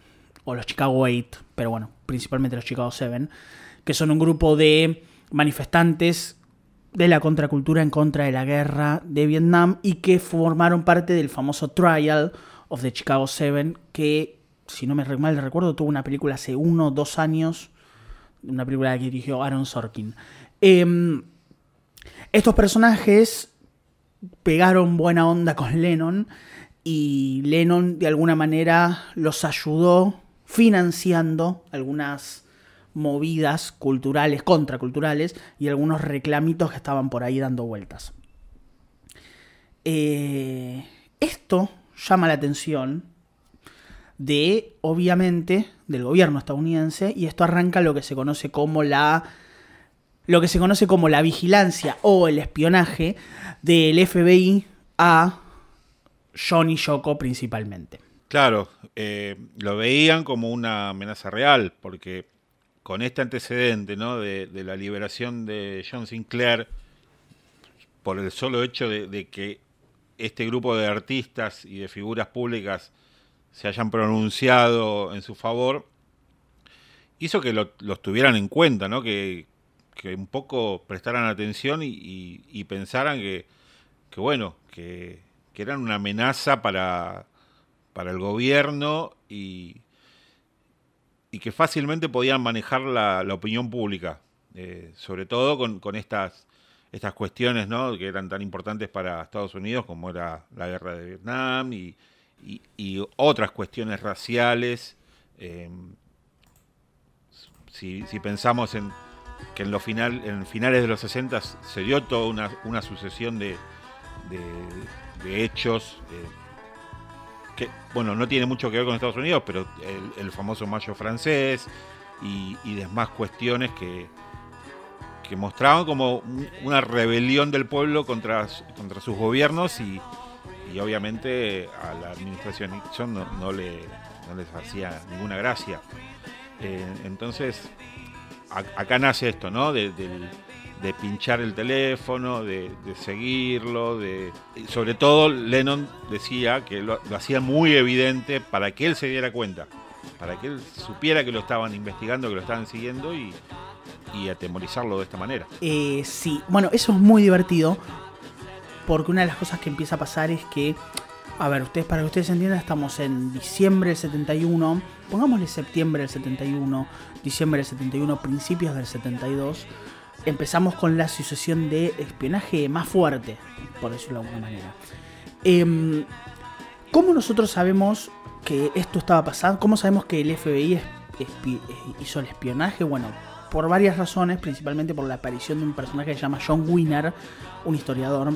o los Chicago Eight, pero bueno, principalmente los Chicago Seven, que son un grupo de manifestantes de la contracultura en contra de la guerra de Vietnam y que formaron parte del famoso Trial of the Chicago Seven, que, si no me mal recuerdo, tuvo una película hace uno o dos años, una película que dirigió Aaron Sorkin. Em, estos personajes pegaron buena onda con Lennon y Lennon de alguna manera los ayudó financiando algunas movidas culturales, contraculturales y algunos reclamitos que estaban por ahí dando vueltas. Eh, esto llama la atención de, obviamente, del gobierno estadounidense y esto arranca lo que se conoce como la lo que se conoce como la vigilancia o el espionaje del FBI a Johnny Yoko principalmente. Claro, eh, lo veían como una amenaza real, porque con este antecedente ¿no? de, la liberación de John Sinclair, por el solo hecho de, que este grupo de artistas y de figuras públicas se hayan pronunciado en su favor, hizo que los tuvieran en cuenta, ¿no? que, que un poco prestaran atención y, pensaran que, bueno, que, eran una amenaza para, para el gobierno y, y que fácilmente podían manejar la, opinión pública, eh, sobre todo con, estas, estas cuestiones ¿no? que eran tan importantes para Estados Unidos como era la guerra de Vietnam y, otras cuestiones raciales. Eh, si, pensamos en que en, los final, en finales de los 60 se dio toda una, sucesión de, hechos eh, que, bueno, no tiene mucho que ver con Estados Unidos, pero el, famoso mayo francés y, demás cuestiones que, mostraban como una rebelión del pueblo contra, contra sus gobiernos y, obviamente a la administración Nixon no, le, no les hacía ninguna gracia. Eh, entonces, acá nace esto, ¿no? De, pinchar el teléfono, de, seguirlo, de sobre todo Lennon decía que lo, hacía muy evidente para que él se diera cuenta, para que él supiera que lo estaban investigando, que lo estaban siguiendo y, atemorizarlo de esta manera. Eh, sí, bueno, eso es muy divertido porque una de las cosas que empieza a pasar es que a ver, ustedes, para que ustedes entiendan, estamos en diciembre del 71, pongámosle septiembre del 71, diciembre del 71, principios del 72. Empezamos con la sucesión de espionaje más fuerte, por decirlo de alguna manera. Em, ¿Cómo nosotros sabemos que esto estaba pasando? ¿Cómo sabemos que el FBI hizo el espionaje? Bueno, por varias razones, principalmente por la aparición de un personaje que se llama John Winner, un historiador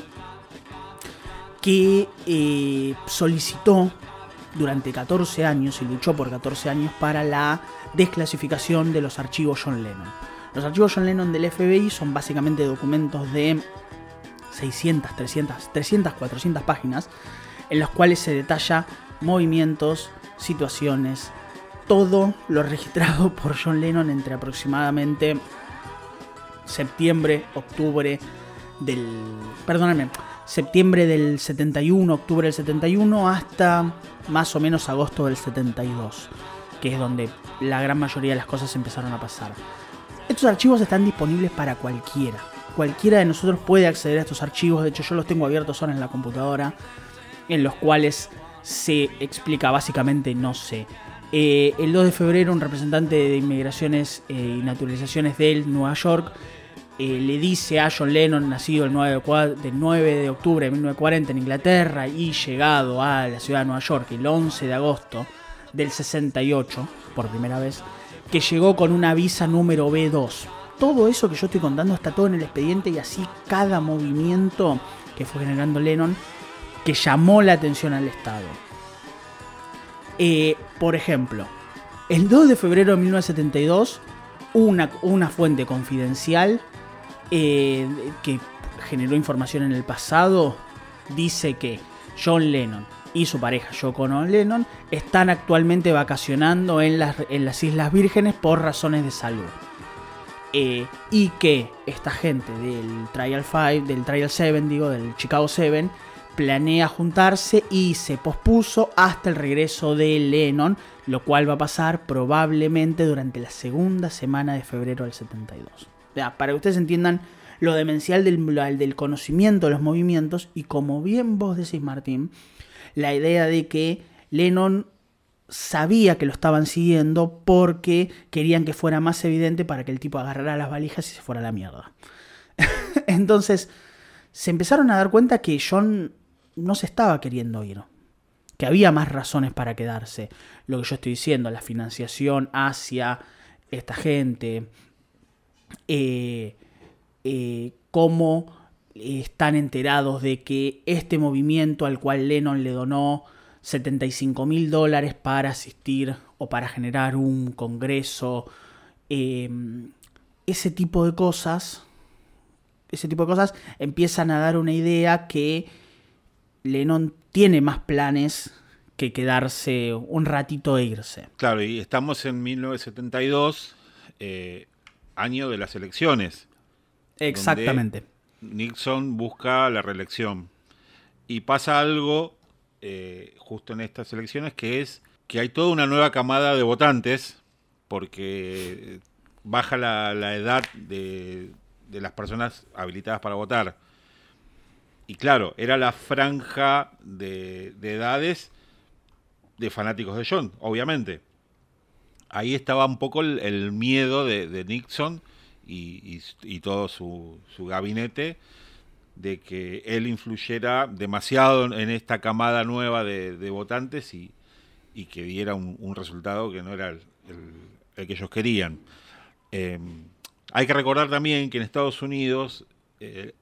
que eh, solicitó durante 14 años y luchó por 14 años para la desclasificación de los archivos John Lennon. Los archivos John Lennon del FBI son básicamente documentos de 600, 300, 300, 400 páginas en los cuales se detalla movimientos, situaciones, todo lo registrado por John Lennon entre aproximadamente septiembre, octubre del... Perdóname, septiembre del 71, octubre del 71, hasta más o menos agosto del 72, que es donde la gran mayoría de las cosas empezaron a pasar. Estos archivos están disponibles para cualquiera. Cualquiera de nosotros puede acceder a estos archivos, de hecho yo los tengo abiertos ahora en la computadora, en los cuales se explica básicamente, no sé, eh, el 2 de febrero un representante de inmigraciones eh, y naturalizaciones de Nueva York eh, le dice a John Lennon, nacido el 9 de, octubre de 1940 en Inglaterra y llegado a la ciudad de Nueva York el 11 de agosto del 68, por primera vez, que llegó con una visa número B2. Todo eso que yo estoy contando está todo en el expediente y así cada movimiento que fue generando Lennon que llamó la atención al Estado. Eh, por ejemplo, el 2 de febrero de 1972, una, una fuente confidencial eh, que generó información en el pasado, dice que John Lennon y su pareja Yoko Lennon están actualmente vacacionando en las, en las Islas Vírgenes por razones de salud. Eh, y que esta gente del Trial 5, del Trial 7, digo, del Chicago 7, planea juntarse y se pospuso hasta el regreso de Lennon, lo cual va a pasar probablemente durante la segunda semana de febrero del 72 para que ustedes entiendan lo demencial del, del conocimiento de los movimientos y como bien vos decís Martín, la idea de que Lennon sabía que lo estaban siguiendo porque querían que fuera más evidente para que el tipo agarrara las valijas y se fuera a la mierda. Entonces, se empezaron a dar cuenta que John no se estaba queriendo ir. Que había más razones para quedarse. Lo que yo estoy diciendo, la financiación hacia esta gente, eh, eh, cómo están enterados de que este movimiento al cual Lennon le donó 75 mil dólares para asistir o para generar un congreso, em, ese tipo de cosas, ese tipo de cosas empiezan a dar una idea que Lennon tiene más planes que quedarse un ratito e irse. Claro, y estamos en 1972, año de las elecciones. Exactamente. Nixon busca la reelección. Y pasa algo eh, justo en estas elecciones que es que hay toda una nueva camada de votantes porque baja la, edad de, las personas habilitadas para votar. Y claro, era la franja de, edades de fanáticos de John, obviamente ahí estaba un poco el, miedo de, Nixon y, todo su, gabinete de que él influyera demasiado en esta camada nueva de, votantes y, que diera un, resultado que no era el, que ellos querían. Em, hay que recordar también que en Estados Unidos eh,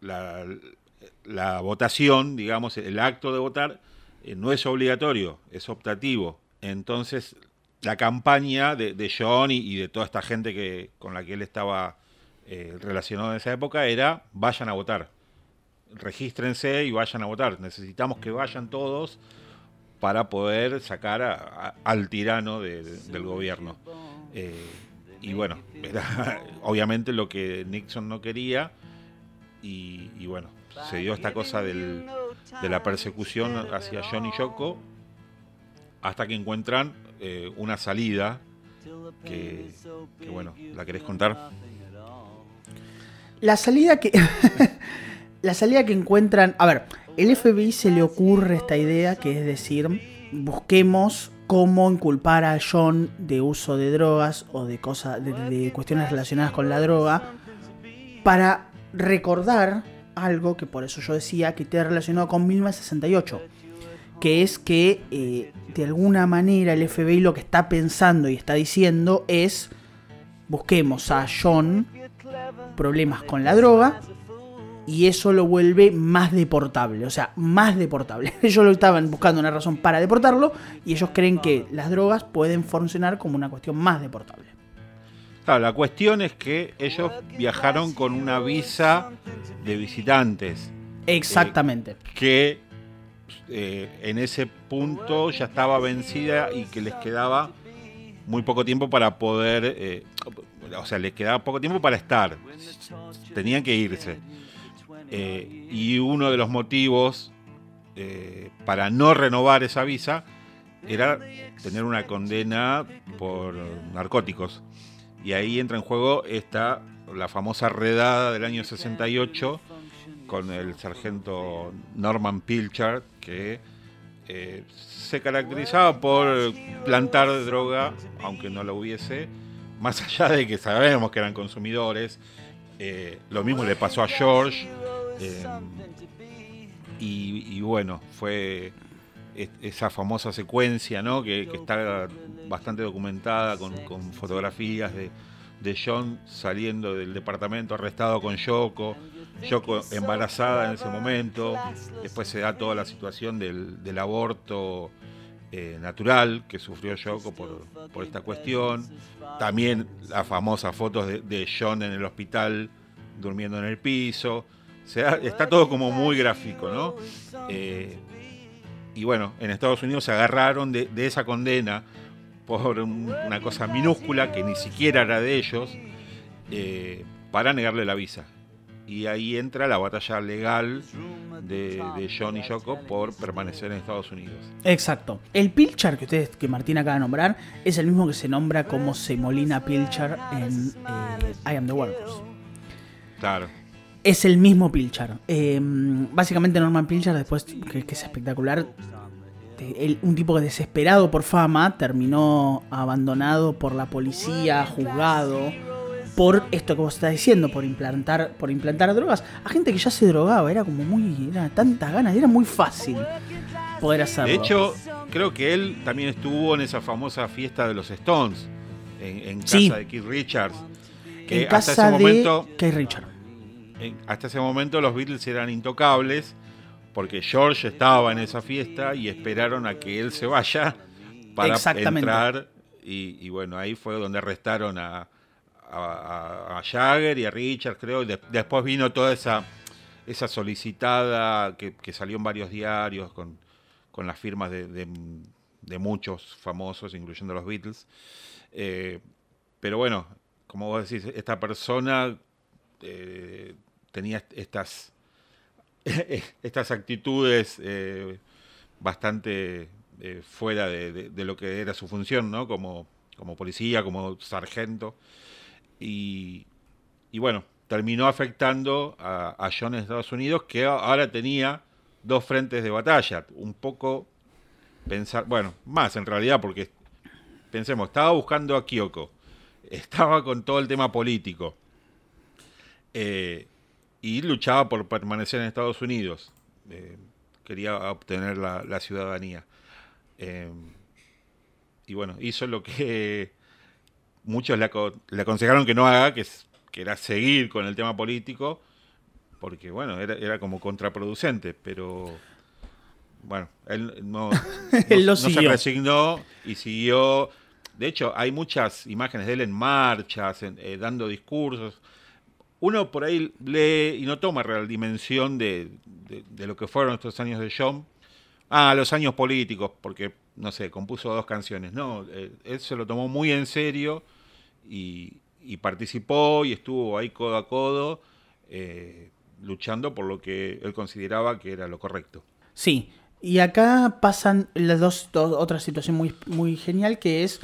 la, votación, digamos, el acto de votar, eh, no es obligatorio, es optativo. Entonces, la campaña de, John y, de toda esta gente que, con la que él estaba eh, relacionado en esa época era vayan a votar. Regístrense y vayan a votar. Necesitamos que vayan todos para poder sacar al tirano del gobierno. Eh, y bueno, era obviamente lo que Nixon no quería. Y, bueno, se dio esta cosa de la persecución hacia John y Yoko hasta que encuentran eh, una salida que, bueno, ¿la querés contar? La salida que... la salida que encuentran... A ver, el FBI se le ocurre esta idea que es decir, busquemos cómo inculpar a John de uso de drogas o de cosas de, cuestiones relacionadas con la droga para recordar algo que por eso yo decía que está relacionado con 1968 que es que eh, de alguna manera el FBI lo que está pensando y está diciendo es busquemos a John problemas con la droga y eso lo vuelve más deportable, o sea, más deportable. Ellos lo estaban buscando una razón para deportarlo y ellos creen que las drogas pueden funcionar como una cuestión más deportable. Claro, la cuestión es que ellos viajaron con una visa de visitantes. Exactamente. Eh, que eh, en ese punto ya estaba vencida y que les quedaba muy poco tiempo para poder, eh, o sea, les quedaba poco tiempo para estar, tenían que irse. Eh, y uno de los motivos para no renovar esa visa era tener una condena por narcóticos. Y ahí entra en juego esta, la famosa redada del año 68 con el sargento Norman Pilchard, que eh, se caracterizaba por plantar droga, aunque no lo hubiese, más allá de que sabemos que eran consumidores. Eh, lo mismo le pasó a George. Eh, y, bueno, fue esa famosa secuencia ¿no? que, está bastante documentada con, fotografías de, de John saliendo del departamento arrestado con Yoko Yoko embarazada en ese momento, después se da toda la situación del, aborto eh, natural que sufrió Yoko por, esta cuestión, también las famosas fotos de, John en el hospital durmiendo en el piso, está todo como muy gráfico, ¿no? Eh, y bueno, en Estados Unidos se agarraron de, esa condena por una cosa minúscula que ni siquiera era de ellos, eh, para negarle la visa y ahí entra la batalla legal de, John y Yoko por permanecer en Estados Unidos. Exacto. El Pilchar que ustedes, que Martín acaba de nombrar, es el mismo que se nombra como Semolina Pilchar en eh, I Am the Workers. Claro. Es el mismo Pilchar. Em, básicamente Norman Pilchar, después, que, es espectacular, un tipo desesperado por fama, terminó abandonado por la policía, juzgado por esto que vos estás diciendo, por implantar, por implantar drogas, a gente que ya se drogaba, era como muy, era tantas ganas, era muy fácil poder hacerlo. De hecho, creo que él también estuvo en esa famosa fiesta de los Stones, en, casa de Keith Richards. Que en casa hasta ese momento, de Keith Richards. hasta ese momento los Beatles eran intocables, porque George estaba en esa fiesta y esperaron a que él se vaya para entrar. y bueno, ahí fue donde arrestaron a, a, Jagger y a Richard, creo. Y después vino toda esa, esa solicitada que, salió en varios diarios con, las firmas de, muchos famosos, incluyendo los Beatles. Eh, pero bueno, como vos decís, esta persona eh, tenía estas, estas actitudes eh, bastante fuera de, lo que era su función, ¿no? Como, como policía, como sargento. Y, bueno, terminó afectando a, John en Estados Unidos, que ahora tenía dos frentes de batalla. Un poco pensar, bueno, más en realidad, porque pensemos, estaba buscando a Kyoko, estaba con todo el tema político eh, y luchaba por permanecer en Estados Unidos. Eh, quería obtener la, ciudadanía. Eh, y bueno, hizo lo que muchos le, aconsejaron que no haga, que, que era seguir con el tema político, porque bueno, era, era como contraproducente, pero bueno, él no, se resignó y siguió. De hecho, hay muchas imágenes de él en marchas, eh, dando discursos. Uno por ahí lee y no toma real dimensión de, lo que fueron estos años de John. Ah, los años políticos, porque, no sé, compuso dos canciones. No, eh, él se lo tomó muy en serio y, participó y estuvo ahí codo a codo, eh, luchando por lo que él consideraba que era lo correcto. Sí, y acá pasan las dos, otra situación muy, muy genial que es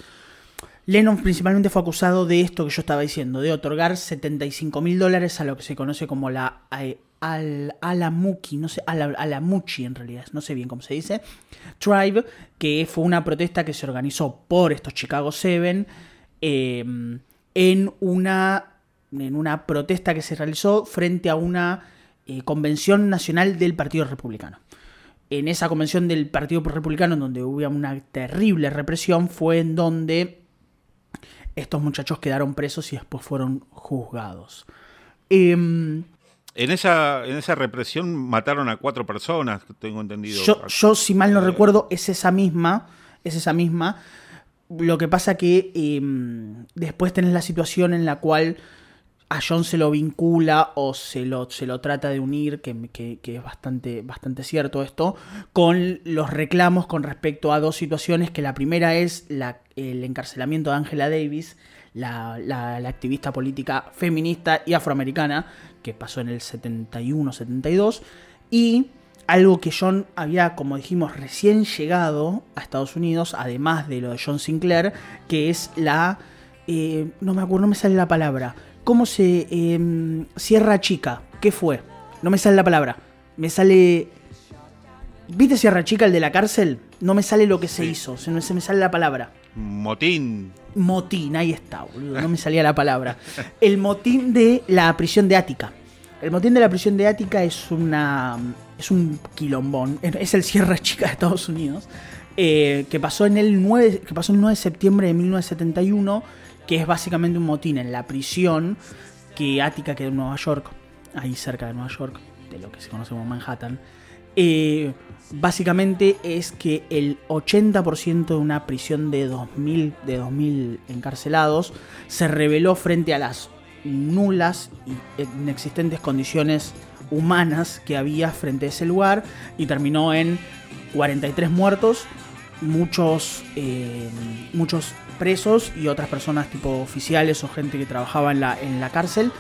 Lennon principalmente fue acusado de esto que yo estaba diciendo, de otorgar 75 mil dólares a lo que se conoce como la eh, al, Alamuki, no sé, al, Alamuchi en realidad, no sé bien cómo se dice, Tribe, que fue una protesta que se organizó por estos Chicago Seven em, en, una, en una protesta que se realizó frente a una eh, convención nacional del Partido Republicano en esa convención del Partido Republicano, en donde hubo una terrible represión, fue en donde estos muchachos quedaron presos y después fueron juzgados. Em, en, esa, en esa represión mataron a cuatro personas, tengo entendido. Yo, si mal no eh, recuerdo, es esa misma. Es esa misma. Lo que pasa que em, después tenés la situación en la cual a John se lo vincula o se lo, se lo trata de unir, que, es bastante, bastante cierto esto, con los reclamos con respecto a dos situaciones, que la primera es la, el encarcelamiento de Angela Davis, la, la, activista política feminista y afroamericana, que pasó en el 71-72, y algo que John había, como dijimos, recién llegado a Estados Unidos, además de lo de John Sinclair, que es la... Eh, no me acuerdo, no me sale la palabra cómo se em, Sierra Chica. ¿Qué fue? No me sale la palabra. Me sale... ¿Viste Sierra Chica, el de la cárcel? No me sale lo que se hizo, se, me sale la palabra. Motín. Motín, ahí está, boludo, no me salía la palabra. El motín de la prisión de Ática. El motín de la prisión de Ática es una. es un quilombón. Es el Sierra Chica de Estados Unidos. Eh, que pasó en el 9. que pasó el 9 de septiembre de 1971 que es básicamente un motín en la prisión que Ática queda en Nueva York, ahí cerca de Nueva York, de lo que se conoce como Manhattan. Eh, básicamente es que el 80% de una prisión de 2000, de 2000 encarcelados se reveló frente a las nulas y inexistentes condiciones humanas que había frente a ese lugar y terminó en 43 muertos, muchos, eh, muchos presos y otras personas tipo oficiales o gente que trabajaba en la, en la cárcel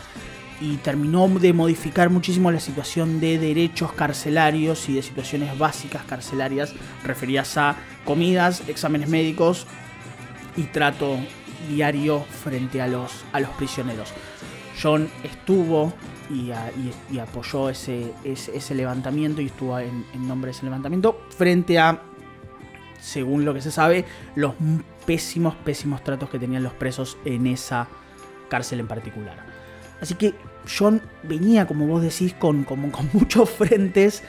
y terminó de modificar muchísimo la situación de derechos carcelarios y de situaciones básicas carcelarias referidas a comidas, exámenes médicos y trato diario frente a los, a los prisioneros. John estuvo y, apoyó ese, ese, levantamiento y estuvo en, en nombre de ese levantamiento frente a, según lo que se sabe, los pésimos, pésimos tratos que tenían los presos en esa cárcel en particular. Así que John venía, como vos decís, con, con, con muchos frentes,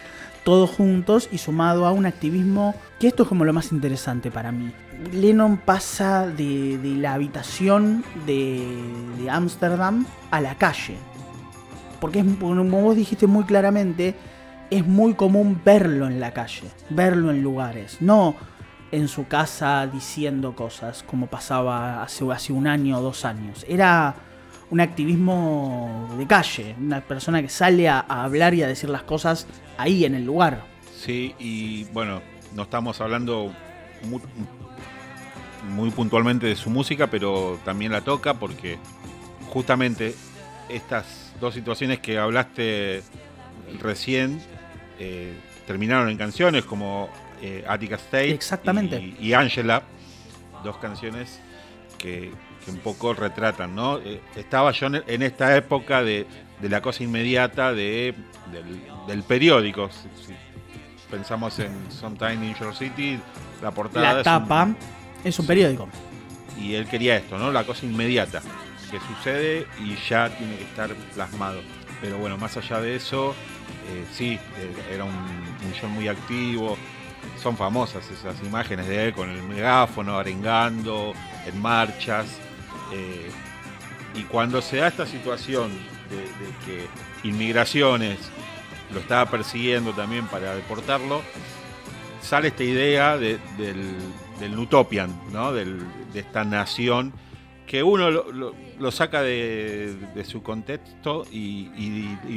todos juntos y sumado a un activismo que esto es como lo más interesante para mí. Lennon pasa de, la habitación de Ámsterdam a la calle. Porque como vos dijiste muy claramente, es muy común verlo en la calle, verlo en lugares. No en su casa diciendo cosas, como pasaba hace, hace un año o dos años. Era un activismo de calle, una persona que sale a, hablar y a decir las cosas ahí en el lugar. Sí, y bueno, no estamos hablando muy, puntualmente de su música, pero también la toca porque justamente estas dos situaciones que hablaste recién eh, terminaron en canciones como eh, Attica State Exactamente. Y, Angela, dos canciones que, un poco retratan, ¿no? Eh, estaba yo en esta época de, la cosa inmediata de, del, periódico. Si, pensamos en Sometime in Your City, la portada. La tapa es un, periódico. Y él quería esto, ¿no? La cosa inmediata que sucede y ya tiene que estar plasmado. Pero bueno, más allá de eso, eh, sí, era un, un show muy activo, son famosas esas imágenes de él con el megáfono, arengando, en marchas. Eh, y cuando se da esta situación de, que inmigraciones lo estaba persiguiendo también para deportarlo, sale esta idea del, del Utopian, ¿no? de esta nación que uno lo, saca de, su contexto y,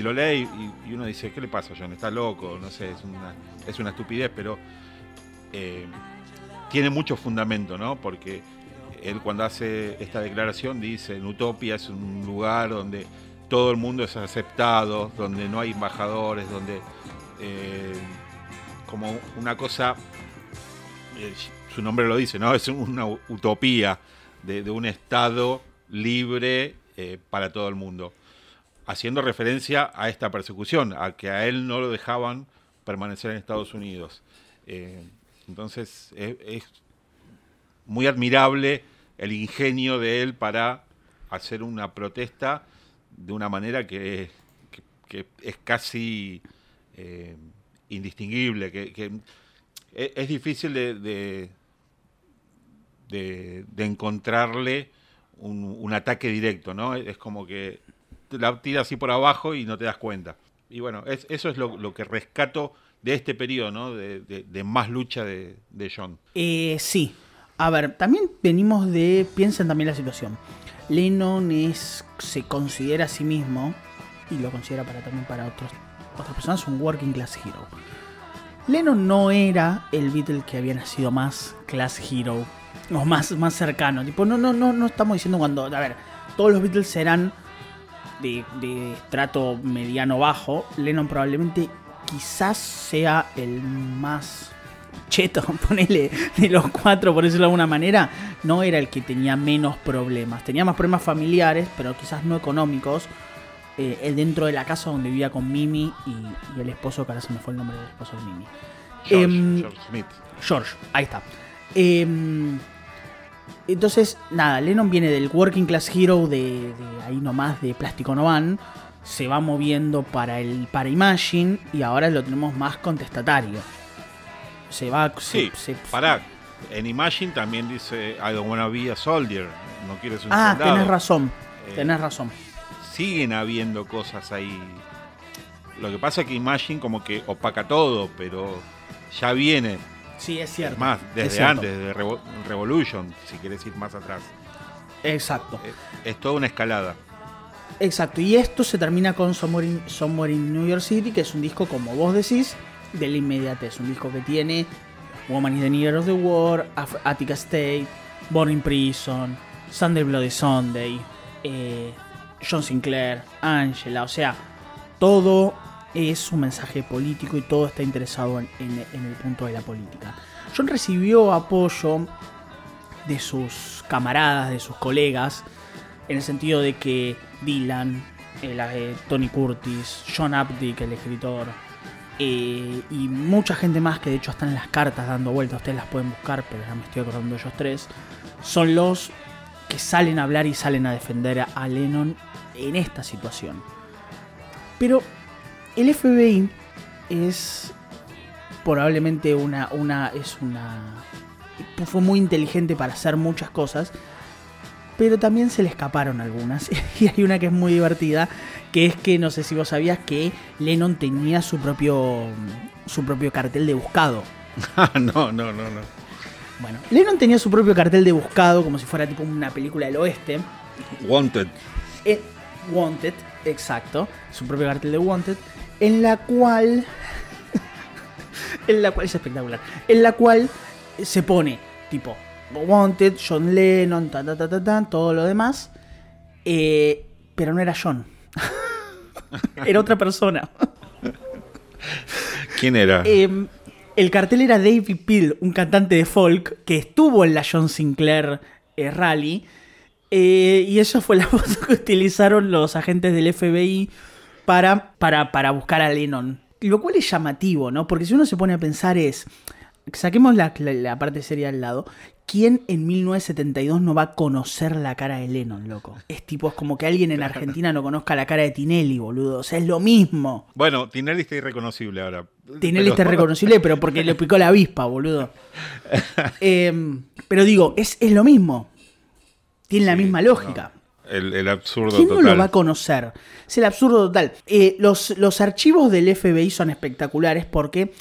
lo lee y, uno dice, ¿qué le pasa, John? Está loco, no sé, es una, es una estupidez, pero eh, tiene mucho fundamento, ¿no? Porque él cuando hace esta declaración dice, en Utopia es un lugar donde todo el mundo es aceptado, donde no hay embajadores, donde eh, como una cosa, eh, su nombre lo dice, ¿no? Es una utopía de, un Estado libre eh, para todo el mundo, haciendo referencia a esta persecución, a que a él no lo dejaban permanecer en Estados Unidos. Entonces es, muy admirable el ingenio de él para hacer una protesta de una manera que, es casi eh, indistinguible, que, es, difícil de, de, encontrarle un, ataque directo, ¿no? Es como que la tira así por abajo y no te das cuenta. Y bueno, eso es lo, que rescato de este periodo, ¿no? De, más lucha de, John. Eh, sí. A ver, también venimos de. Piensen también la situación. Lennon se considera a sí mismo, y lo considera para, también para otros, otras personas, un working class hero. Lennon no era el Beatle que había nacido más class hero o más, más cercano. Tipo, no, no, no, no estamos diciendo cuando. A ver, todos los Beatles serán de, de estrato mediano bajo. Lennon probablemente quizás sea el más cheto, ponele, de los cuatro, por decirlo de alguna manera, no era el que tenía menos problemas. Tenía más problemas familiares, pero quizás no económicos. Eh, el dentro de la casa donde vivía con Mimi y, el esposo, que ahora se me fue el nombre del esposo de Mimi. George, em, George Smith. George, ahí está. Eh, entonces, nada, Lennon viene del Working Class Hero de, ahí nomás, de Plástico Novan. Se va moviendo para el para Imagine y ahora lo tenemos más contestatario. Se va. Sí, se, pará. En Imagine también dice I don't wanna be a soldier. No quieres un ah, tenés razón. Eh, tenés razón. Siguen habiendo cosas ahí. Lo que pasa es que Imagine como que opaca todo, pero ya viene Sí, es cierto. más, desde antes, de Revolution, si quieres ir más atrás. Exacto. Es, toda una escalada. Exacto, y esto se termina con Somewhere in, New York City, que es un disco, como vos decís, de la inmediatez. Un disco que tiene Woman is the Near of the War, Attica State, Born in Prison, Sunday Bloody Sunday, eh, John Sinclair, Angela, o sea, todo es un mensaje político y todo está interesado en, el punto de la política. John recibió apoyo de sus camaradas, de sus colegas, en el sentido de que Dylan, eh, Tony Curtis, John Updike, el escritor, eh, y mucha gente más que de hecho están en las cartas dando vueltas, ustedes las pueden buscar, pero ya me estoy acordando de ellos tres, son los que salen a hablar y salen a defender a Lennon en esta situación. Pero el FBI es probablemente una, una, es una, fue muy inteligente para hacer muchas cosas, pero también se le escaparon algunas. Y hay una que es muy divertida, que es que no sé si vos sabías que Lennon tenía su propio, su propio cartel de buscado. no, no, no, no. Bueno, Lennon tenía su propio cartel de buscado, como si fuera tipo una película del oeste. Wanted. Eh, Wanted, exacto. Su propio cartel de Wanted en la cual en la cual es espectacular en la cual se pone tipo Wanted John Lennon ta ta ta ta, ta todo lo demás. Eh, pero no era John. Era otra persona. Quién era em, el cartel era David Peel un cantante de folk que estuvo en la John Sinclair eh, Rally. Eh, y esa fue la foto que utilizaron los agentes del FBI para, para, buscar a Lennon. Lo cual es llamativo, ¿no? Porque si uno se pone a pensar es, saquemos la, parte seria al lado, ¿quién en 1972 no va a conocer la cara de Lennon, loco? Es tipo, es como que alguien en Argentina no conozca la cara de Tinelli, boludo. O sea, es lo mismo. Bueno, Tinelli está irreconocible ahora. Tinelli está irreconocible, pero porque le picó la avispa, boludo. Em, pero digo, es, es lo mismo. Tiene la misma lógica. El, absurdo ¿Quién no lo va a conocer? Es el absurdo total. Eh, los, los archivos del FBI son espectaculares porque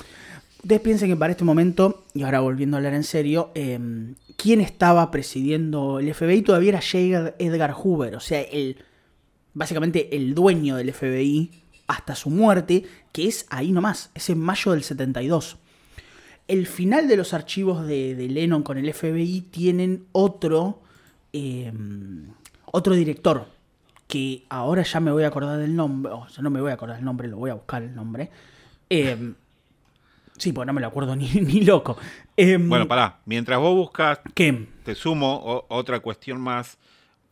ustedes piensen que para este momento, y ahora volviendo a hablar en serio, em, ¿quién estaba presidiendo el FBI? Todavía era J. Edgar Hoover, o sea, el, básicamente el dueño del FBI hasta su muerte, que es ahí nomás, es en mayo del 72. El final de los archivos de, Lennon con el FBI tienen otro... Em, otro director, que ahora ya me voy a acordar del nombre, o sea, no me voy a acordar del nombre, lo voy a buscar el nombre. Eh, sí, pues no me lo acuerdo ni, ni loco. Em, bueno, pará, mientras vos buscas, ¿qué? te sumo otra cuestión más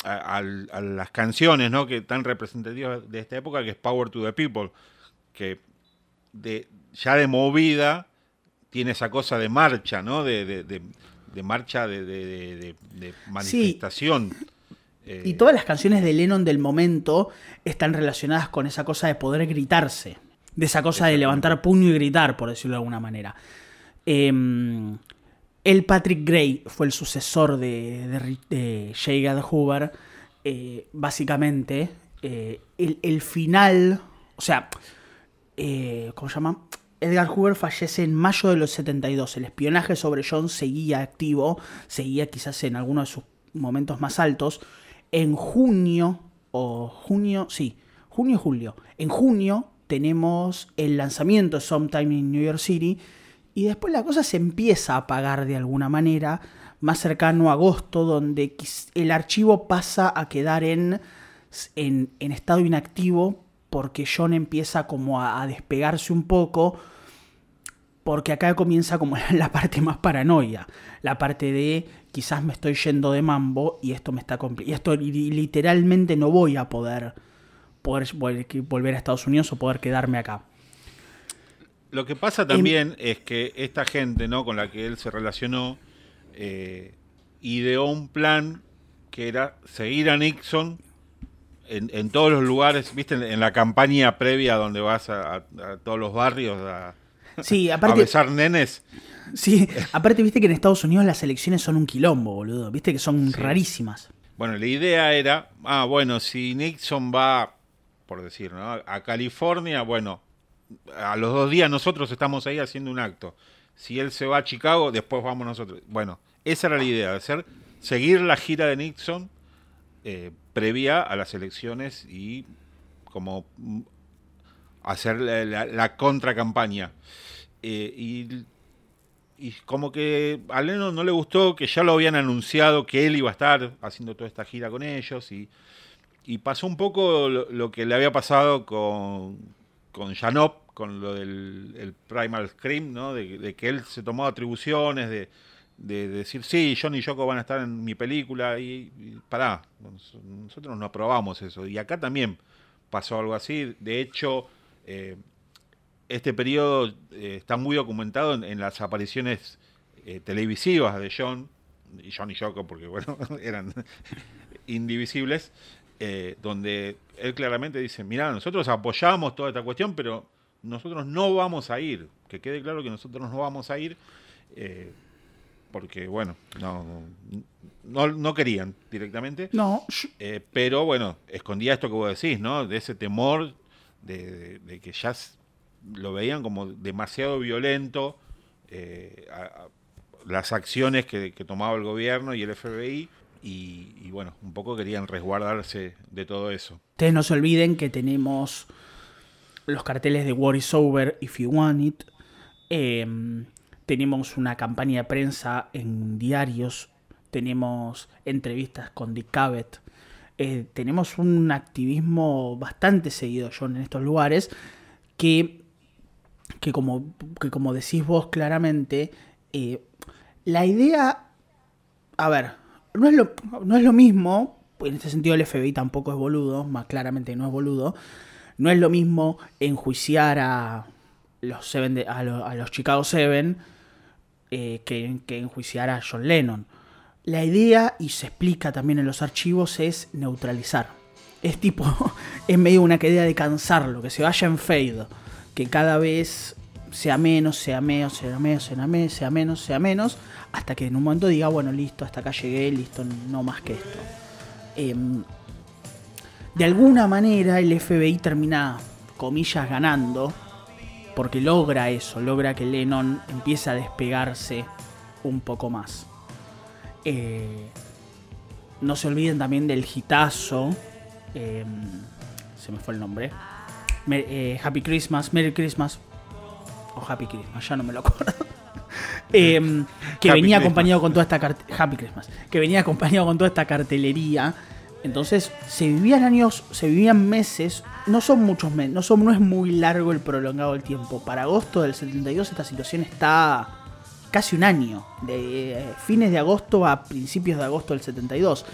a, las canciones, ¿no? Que tan representativas de esta época, que es Power to the People, que de, ya de movida tiene esa cosa de marcha, ¿no? De, de, marcha de, manifestación. Eh, y todas las canciones de Lennon del momento están relacionadas con esa cosa de poder gritarse. De esa cosa de levantar puño y gritar, por decirlo de alguna manera. Em, el Patrick Gray fue el sucesor de, de, J. Hoover. Eh, básicamente, eh, el, final. O sea, ¿cómo se llama? Edgar Hoover fallece en mayo de los 72. El espionaje sobre John seguía activo, seguía quizás en algunos de sus momentos más altos en junio, o junio, sí, junio-julio. En junio tenemos el lanzamiento Sometime in New York City y después la cosa se empieza a apagar de alguna manera, más cercano a agosto, donde el archivo pasa a quedar en, en, estado inactivo porque John empieza como a, a despegarse un poco porque acá comienza como la parte más paranoia, la parte de quizás me estoy yendo de mambo y esto me está y esto literalmente no voy a poder, poder volver a Estados Unidos o poder quedarme acá. Lo que pasa también es que esta gente ¿no? con la que él se relacionó eh, ideó un plan que era seguir a Nixon en, todos los lugares, viste, en, la campaña previa donde vas a, a todos los barrios a, Sí, aparte. A besar nenes. Sí, aparte, viste que en Estados Unidos las elecciones son un quilombo, boludo. Viste que son rarísimas. Bueno, la idea era, ah, bueno, si Nixon va, por decir, ¿no? a California, bueno, a los dos días nosotros estamos ahí haciendo un acto. Si él se va a Chicago, después vamos nosotros. Bueno, esa era la idea, de hacer, seguir la gira de Nixon eh, previa a las elecciones y como hacer la, la, contra campaña. Eh, y, como que a Lennon no le gustó que ya lo habían anunciado que él iba a estar haciendo toda esta gira con ellos y, pasó un poco lo, que le había pasado con, con Janop, con lo del el Primal Scream, ¿no? de, que él se tomó atribuciones, de, decir, sí, John y Yoko van a estar en mi película y, y pará, nosotros no aprobamos eso. Y acá también pasó algo así. De hecho, eh, este periodo eh, está muy documentado en, las apariciones eh, televisivas de John, y John y Yoko, porque bueno, eran indivisibles, donde él claramente dice, mira, nosotros apoyamos toda esta cuestión, pero nosotros no vamos a ir, que quede claro que nosotros no vamos a ir, porque bueno, no, no, querían directamente. No. pero bueno, escondía esto que vos decís, ¿no? De ese temor de, que ya lo veían como demasiado violento eh, las acciones que, tomaba el gobierno y el FBI. Y, bueno, un poco querían resguardarse de todo eso. Ustedes no se olviden que tenemos los carteles de War is Over If You Want It. Em, tenemos una campaña de prensa en diarios. Tenemos entrevistas con Dick Cavett. Eh, tenemos un activismo bastante seguido, John, en estos lugares, que, que, como, que como decís vos claramente, eh, la idea, a ver, no es, lo, no es lo mismo, en este sentido el FBI tampoco es boludo, más claramente no es boludo, no es lo mismo enjuiciar a los, a, los, Chicago Seven eh, que, que enjuiciar a John Lennon. La idea, y se explica también en los archivos, es neutralizar. Es tipo, es medio una idea de cansarlo, que se vaya en fade, que cada vez sea menos, sea menos, sea menos, sea menos, sea menos, sea menos, hasta que en un momento diga, bueno, listo, hasta acá llegué, listo, no más que esto. Em, de alguna manera el FBI termina, comillas, ganando, porque logra eso, logra que Lennon empiece a despegarse un poco más. Eh, no se olviden también del hitazo, em, se me fue el nombre, eh, Happy Christmas, Merry Christmas, o Happy Christmas, ya no me lo acuerdo. Em, que venía acompañado con toda esta Happy Christmas, que venía acompañado con toda esta cartelería. Entonces se vivían años, se vivían meses, no son muchos meses, no, son, no es muy largo el prolongado el tiempo. Para agosto del 72 esta situación está casi un año, de eh, fines de agosto a principios de agosto del 72.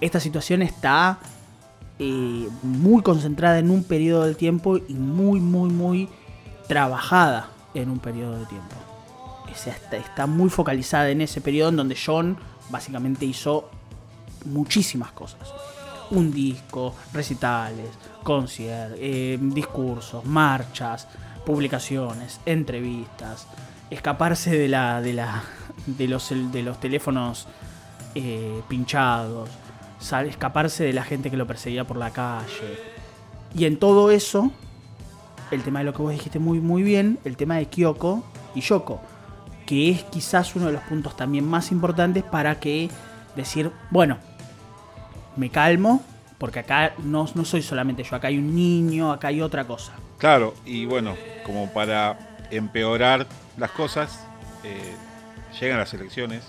Esta situación está eh, muy concentrada en un periodo de tiempo y muy, muy, muy trabajada en un periodo de tiempo. está, muy focalizada en ese periodo en donde John básicamente hizo muchísimas cosas. Un disco, recitales, conciertos, eh, discursos, marchas, publicaciones, entrevistas, escaparse de la, de la, de los, de los teléfonos eh, pinchados, escaparse de la gente que lo perseguía por la calle. Y en todo eso el tema de lo que vos dijiste muy, muy bien, el tema de Kyoko y Yoko, que es quizás uno de los puntos también más importantes para que decir, bueno, me calmo, porque acá no, no soy solamente yo, acá hay un niño, acá hay otra cosa. Claro, y bueno, como para empeorar las cosas, eh, llegan las elecciones.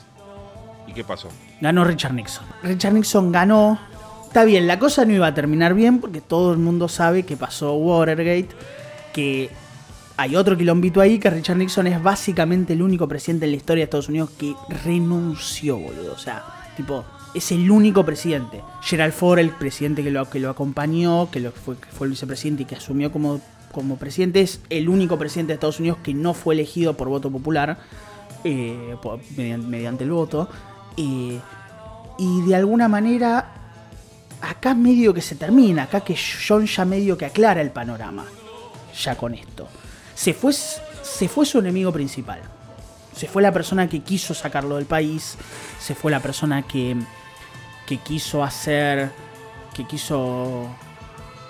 ¿Y qué pasó? Ganó Richard Nixon. Richard Nixon ganó. Está bien, la cosa no iba a terminar bien porque todo el mundo sabe que pasó Watergate que hay otro quilombito ahí que Richard Nixon es básicamente el único presidente en la historia de Estados Unidos que renunció, boludo. O sea, tipo, es el único presidente. Gerald Ford, el presidente que lo, que lo acompañó, que, fue el vicepresidente y que asumió como, como presidente, es el único presidente de Estados Unidos que no fue elegido por voto popular, eh, mediante, el voto. Eh, y de alguna manera, acá medio que se termina, acá que John ya medio que aclara el panorama ya con esto. Se fue, se fue su enemigo principal. Se fue la persona que quiso sacarlo del país. Se fue la persona que, que quiso hacer. que quiso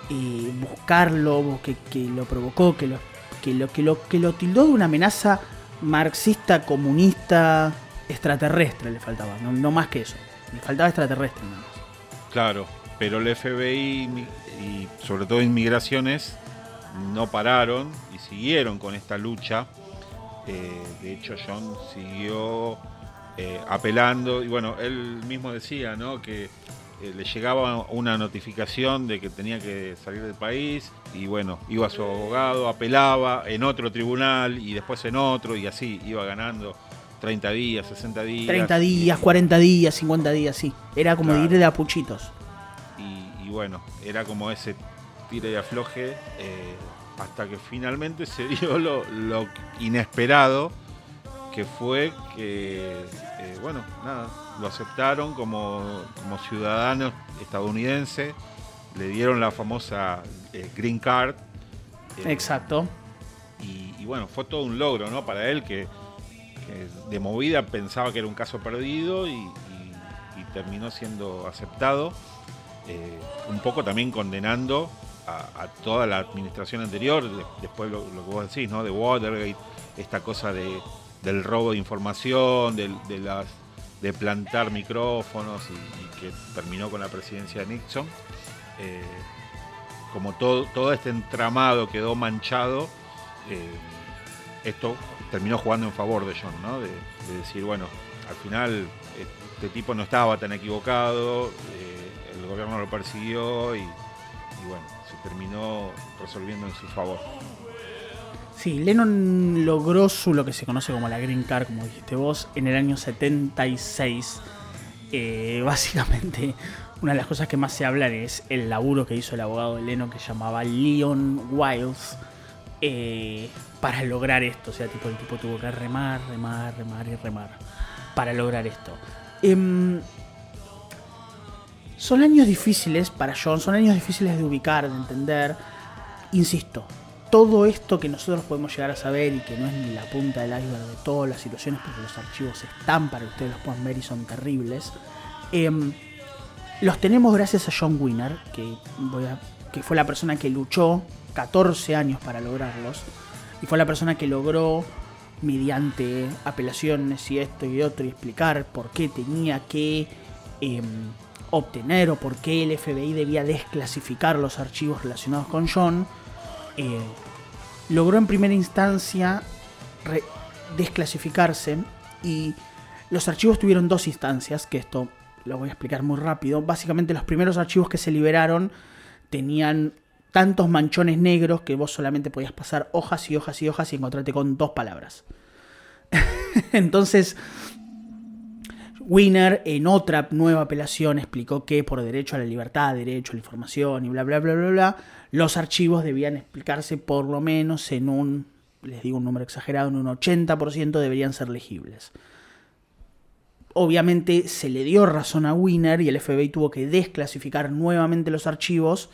eh, buscarlo, que, lo provocó, que lo, que, lo, que, lo, tildó de una amenaza marxista, comunista, extraterrestre le faltaba, no, más que eso. Le faltaba extraterrestre nada más. Claro, pero el FBI y sobre todo inmigraciones no pararon y siguieron con esta lucha. Eh, de hecho, John siguió eh, apelando y bueno, él mismo decía ¿no? que eh, le llegaba una notificación de que tenía que salir del país y bueno, iba a su abogado, apelaba en otro tribunal y después en otro y así iba ganando 30 días, 60 días. 30 días, 40 días, 50 días, sí. Era como ir de apuchitos. Y, y bueno, era como ese tire y afloje, eh, hasta que finalmente se dio lo, inesperado, que fue que, eh, bueno, nada, lo aceptaron como, como ciudadano estadounidense, le dieron la famosa eh, Green Card. Exacto. Y, bueno, fue todo un logro, ¿no? Para él que, de movida pensaba que era un caso perdido y terminó siendo aceptado. un poco también condenando a, toda la administración anterior, después lo, que vos decís, ¿no? De Watergate, esta cosa de, del robo de información, de, las, de plantar micrófonos y, que terminó con la presidencia de Nixon. Eh, como todo, todo este entramado quedó manchado, eh, esto terminó jugando en favor de John, ¿no? De, decir, bueno, al final este tipo no estaba tan equivocado, eh, el gobierno lo persiguió y bueno, terminó resolviendo en su favor. Sí, Lennon logró su lo que se conoce como la Green Card, como dijiste vos, en el año 76. Eh, básicamente, una de las cosas que más se hablan es el laburo que hizo el abogado de Lennon que llamaba Leon Wiles eh, para lograr esto. O sea, tipo, el tipo tuvo que remar, remar, remar y remar para lograr esto. Em, son años difíciles para John, son años difíciles de ubicar, de entender. Insisto, todo esto que nosotros podemos llegar a saber y que no es ni la punta del iceberg de todas las situaciones, porque los archivos están para ustedes los puedan ver y son terribles. Em, los tenemos gracias a John Winner, que, que fue la persona que luchó 14 años para lograrlos. Y fue la persona que logró, mediante apelaciones y esto y otro, y explicar por qué tenía que em, obtener o por qué el FBI debía desclasificar los archivos relacionados con John, eh, logró en primera instancia desclasificarse y los archivos tuvieron dos instancias, que esto lo voy a explicar muy rápido. Básicamente los primeros archivos que se liberaron tenían tantos manchones negros que vos solamente podías pasar hojas y hojas y hojas y encontrarte con dos palabras. Entonces, Winner en otra nueva apelación explicó que por derecho a la libertad, derecho a la información y bla bla bla bla bla, los archivos debían explicarse por lo menos en un, les digo un número exagerado, en un 80% deberían ser legibles. Obviamente se le dio razón a Winner y el FBI tuvo que desclasificar nuevamente los archivos,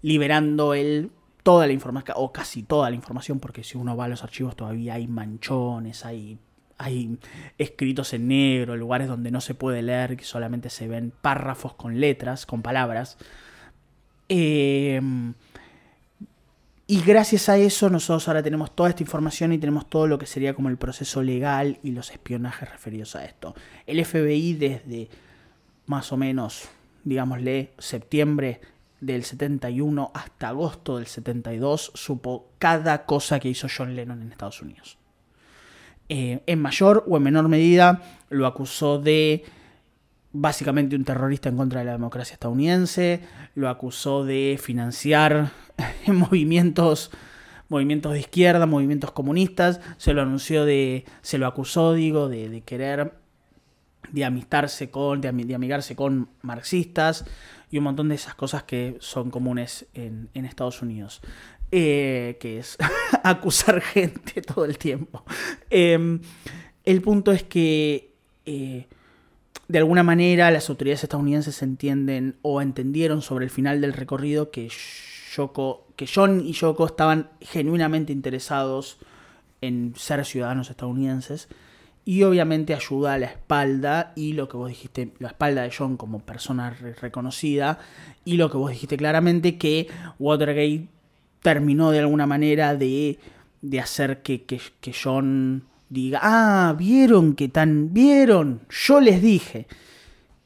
liberando el, toda la información, o casi toda la información, porque si uno va a los archivos todavía hay manchones, hay hay escritos en negro, lugares donde no se puede leer, que solamente se ven párrafos con letras, con palabras. Em, y gracias a eso nosotros ahora tenemos toda esta información y tenemos todo lo que sería como el proceso legal y los espionajes referidos a esto. El FBI desde más o menos, digámosle, septiembre del 71 hasta agosto del 72 supo cada cosa que hizo John Lennon en Estados Unidos. Eh, en mayor o en menor medida lo acusó de básicamente un terrorista en contra de la democracia estadounidense, lo acusó de financiar movimientos movimientos de izquierda, movimientos comunistas, se lo anunció de, se lo acusó, digo, de, querer de amistarse con, de, amigarse con marxistas y un montón de esas cosas que son comunes en, en Estados Unidos. Eh, que es acusar gente todo el tiempo. Em, el punto es que eh, de alguna manera las autoridades estadounidenses entienden o entendieron sobre el final del recorrido que, que John y Yoko estaban genuinamente interesados en ser ciudadanos estadounidenses y obviamente ayuda a la espalda y lo que vos dijiste, la espalda de John como persona reconocida y lo que vos dijiste claramente que Watergate terminó de alguna manera de, de hacer que, que, John diga, ah, vieron que tan, vieron, yo les dije.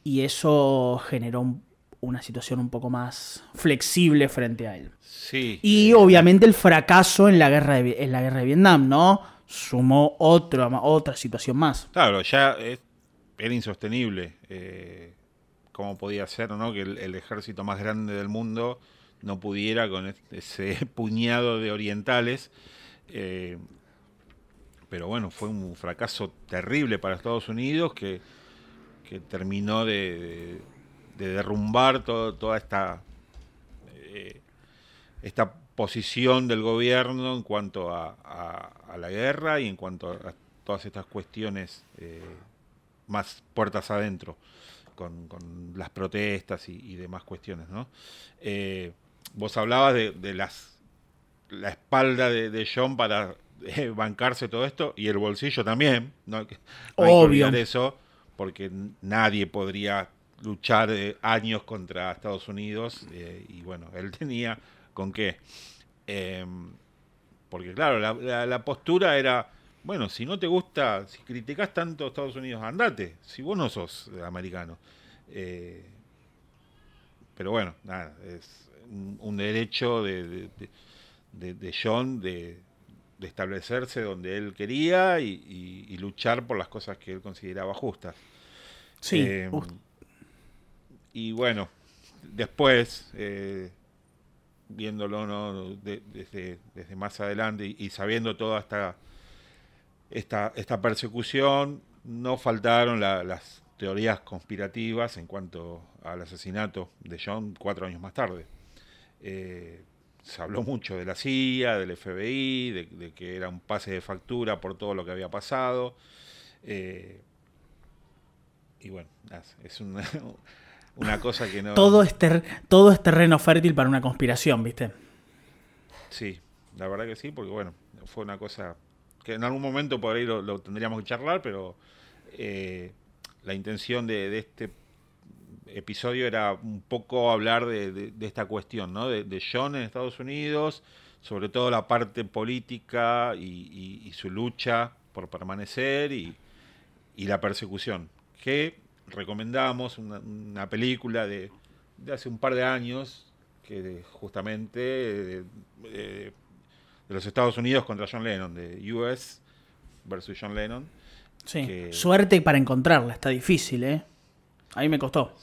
Y eso generó una situación un poco más flexible frente a él. Sí. Y obviamente el fracaso en la guerra de, en la guerra de Vietnam, ¿no? Sumó otra, otra situación más. Claro, ya era insostenible. Eh, cómo podía ser, ¿no? Que el, ejército más grande del mundo no pudiera con ese puñado de orientales. Eh, pero bueno, fue un fracaso terrible para Estados Unidos que, terminó de, derrumbar toda esta, eh, esta posición del gobierno en cuanto a, la guerra y en cuanto a todas estas cuestiones eh, más puertas adentro. Con, las protestas y, demás cuestiones, ¿no? Vos hablabas de, las la espalda de, John para eh, bancarse todo esto y el bolsillo también. No, Obvio. eso, porque nadie podría luchar eh, años contra Estados Unidos eh, y bueno, él tenía con qué. Em, porque claro, la, la, postura era, bueno, si no te gusta, si criticas tanto a Estados Unidos, andate, si vos no sos americano. pero bueno, nada, es, un, derecho de, de, John de, establecerse donde él quería y, luchar por las cosas que él consideraba justas. Sí. Eh, y bueno, después, eh, viéndolo ¿no? desde, desde, más adelante y, sabiendo toda esta, esta, esta persecución, no faltaron las teorías conspirativas en cuanto al asesinato de John cuatro años más tarde. Eh, se habló mucho de la CIA, del FBI, de, que era un pase de factura por todo lo que había pasado. Eh, y bueno, es una, una, cosa que no... Todo es, todo es terreno fértil para una conspiración, ¿viste? Sí, la verdad que sí, porque bueno, fue una cosa que en algún momento por ahí lo, tendríamos que charlar, pero eh, la intención de, de, este episodio era un poco hablar de, esta cuestión, ¿no? De, John en Estados Unidos, sobre todo la parte política y, su lucha por permanecer y, la persecución. Que recomendamos una, película de, hace un par de años, que justamente de, de, los Estados Unidos contra John Lennon, de US versus John Lennon. Sí. Suerte para encontrarla, está difícil, ¿eh? A mí me costó.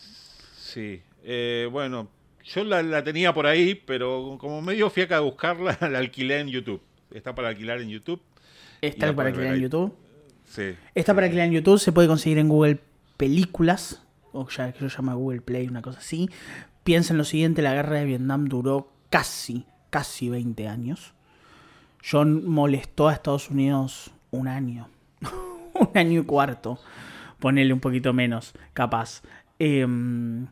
Sí. Eh, bueno, yo la, tenía por ahí, pero como medio fiaca de buscarla, la alquilé en YouTube. Está para alquilar en YouTube. ¿Está para alquilar en YouTube? Sí. Está para alquilar en YouTube, se puede conseguir en Google Películas, o ya que se llama Google Play, una cosa así. Piensa en lo siguiente, la guerra de Vietnam duró casi, casi 20 años. John molestó a Estados Unidos un año. un año y cuarto. Ponele un poquito menos, capaz. Em,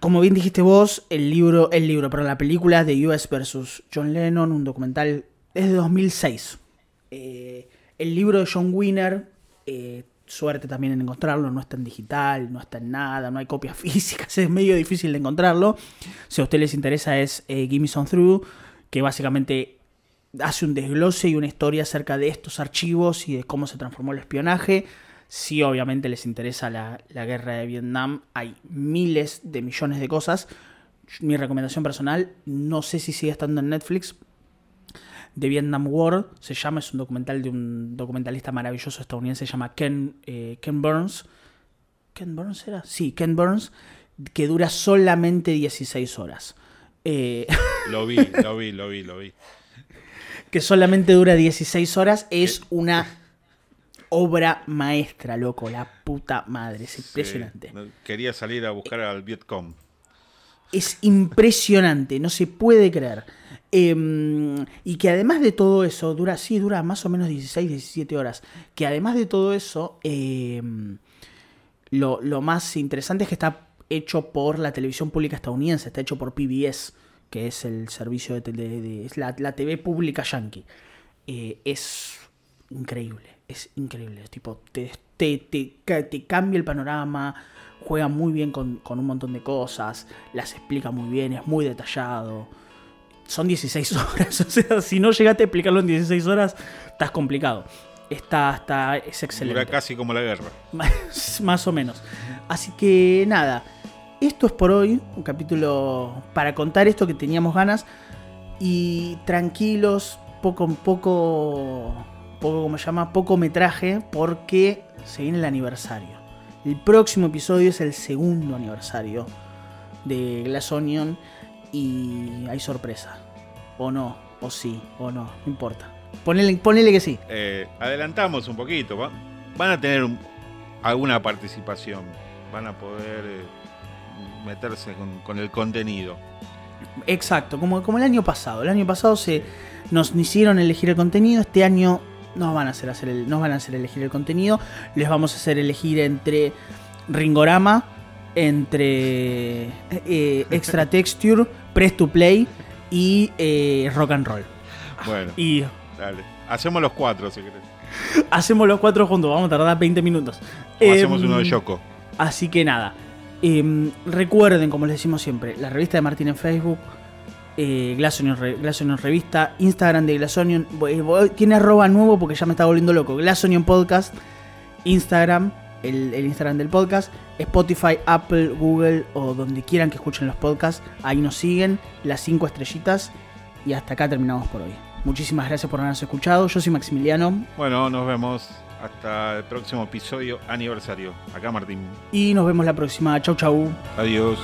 como bien dijiste vos, el libro, el libro, pero la película de US versus John Lennon, un documental, es de 2006. Eh, el libro de John Winner, eh, suerte también en encontrarlo, no está en digital, no está en nada, no hay copias físicas, es medio difícil de encontrarlo. Si a ustedes les interesa es eh, Gimme Some Through, que básicamente hace un desglose y una historia acerca de estos archivos y de cómo se transformó el espionaje. Si obviamente les interesa la, guerra de Vietnam, hay miles de millones de cosas. Mi recomendación personal, no sé si sigue estando en Netflix, de Vietnam War, se llama, es un documental de un documentalista maravilloso estadounidense, se llama Ken, eh, Ken Burns. ¿Ken Burns era? Sí, Ken Burns, que dura solamente 16 horas. Eh, lo vi, lo vi, lo vi, lo vi que solamente dura 16 horas, es una obra maestra, loco, la puta madre, es impresionante. quería salir a buscar al Vietcom. Es impresionante, no se puede creer. Em, y que además de todo eso, dura, sí, dura más o menos 16, 17 horas. Que además de todo eso, em, lo, lo, más interesante es que está hecho por la televisión pública estadounidense, está hecho por PBS que es el servicio de, de, es la, TV pública yankee. Eh, es increíble, es increíble. Tipo, te, te, te, cambia el panorama, juega muy bien con, un montón de cosas, las explica muy bien, es muy detallado. Son 16 horas, o sea, si no llegaste a explicarlo en 16 horas, estás complicado. Está, está, es excelente. Dura casi como la guerra. Más o menos. Así que nada, esto es por hoy, un capítulo para contar esto que teníamos ganas y tranquilos, poco poco poco como se llama, poco metraje porque se viene el aniversario. El próximo episodio es el segundo aniversario de Glass Onion y hay sorpresa. O no, o sí, o no, no importa. Ponele, que sí. Eh, adelantamos un poquito, van a tener alguna participación, van a poder... Eh, meterse con, el contenido. Exacto, como, como el año pasado. El año pasado se nos hicieron elegir el contenido, este año nos van a hacer, hacer el, nos van a hacer elegir el contenido. Les vamos a hacer elegir entre Ringorama, entre eh, Extra Texture, Press to Play y eh, Rock and Roll. Bueno, y, dale. Hacemos los cuatro si querés. Hacemos los cuatro juntos, vamos a tardar 20 minutos. hacemos uno de em, Yoko. Así que nada, Em, recuerden, como les decimos siempre, la revista de Martín en Facebook, eh, Glassonion, Revista, Instagram de Glassonion. Tiene arroba nuevo porque ya me está volviendo loco. Glassonion Podcast, Instagram, el, Instagram del podcast, Spotify, Apple, Google o donde quieran que escuchen los podcasts. Ahí nos siguen, las cinco estrellitas. Y hasta acá terminamos por hoy. Muchísimas gracias por habernos escuchado. Yo soy Maximiliano. Bueno, nos vemos. Hasta el próximo episodio aniversario. Acá Martín. Y nos vemos la próxima. Chau, chau. Adiós.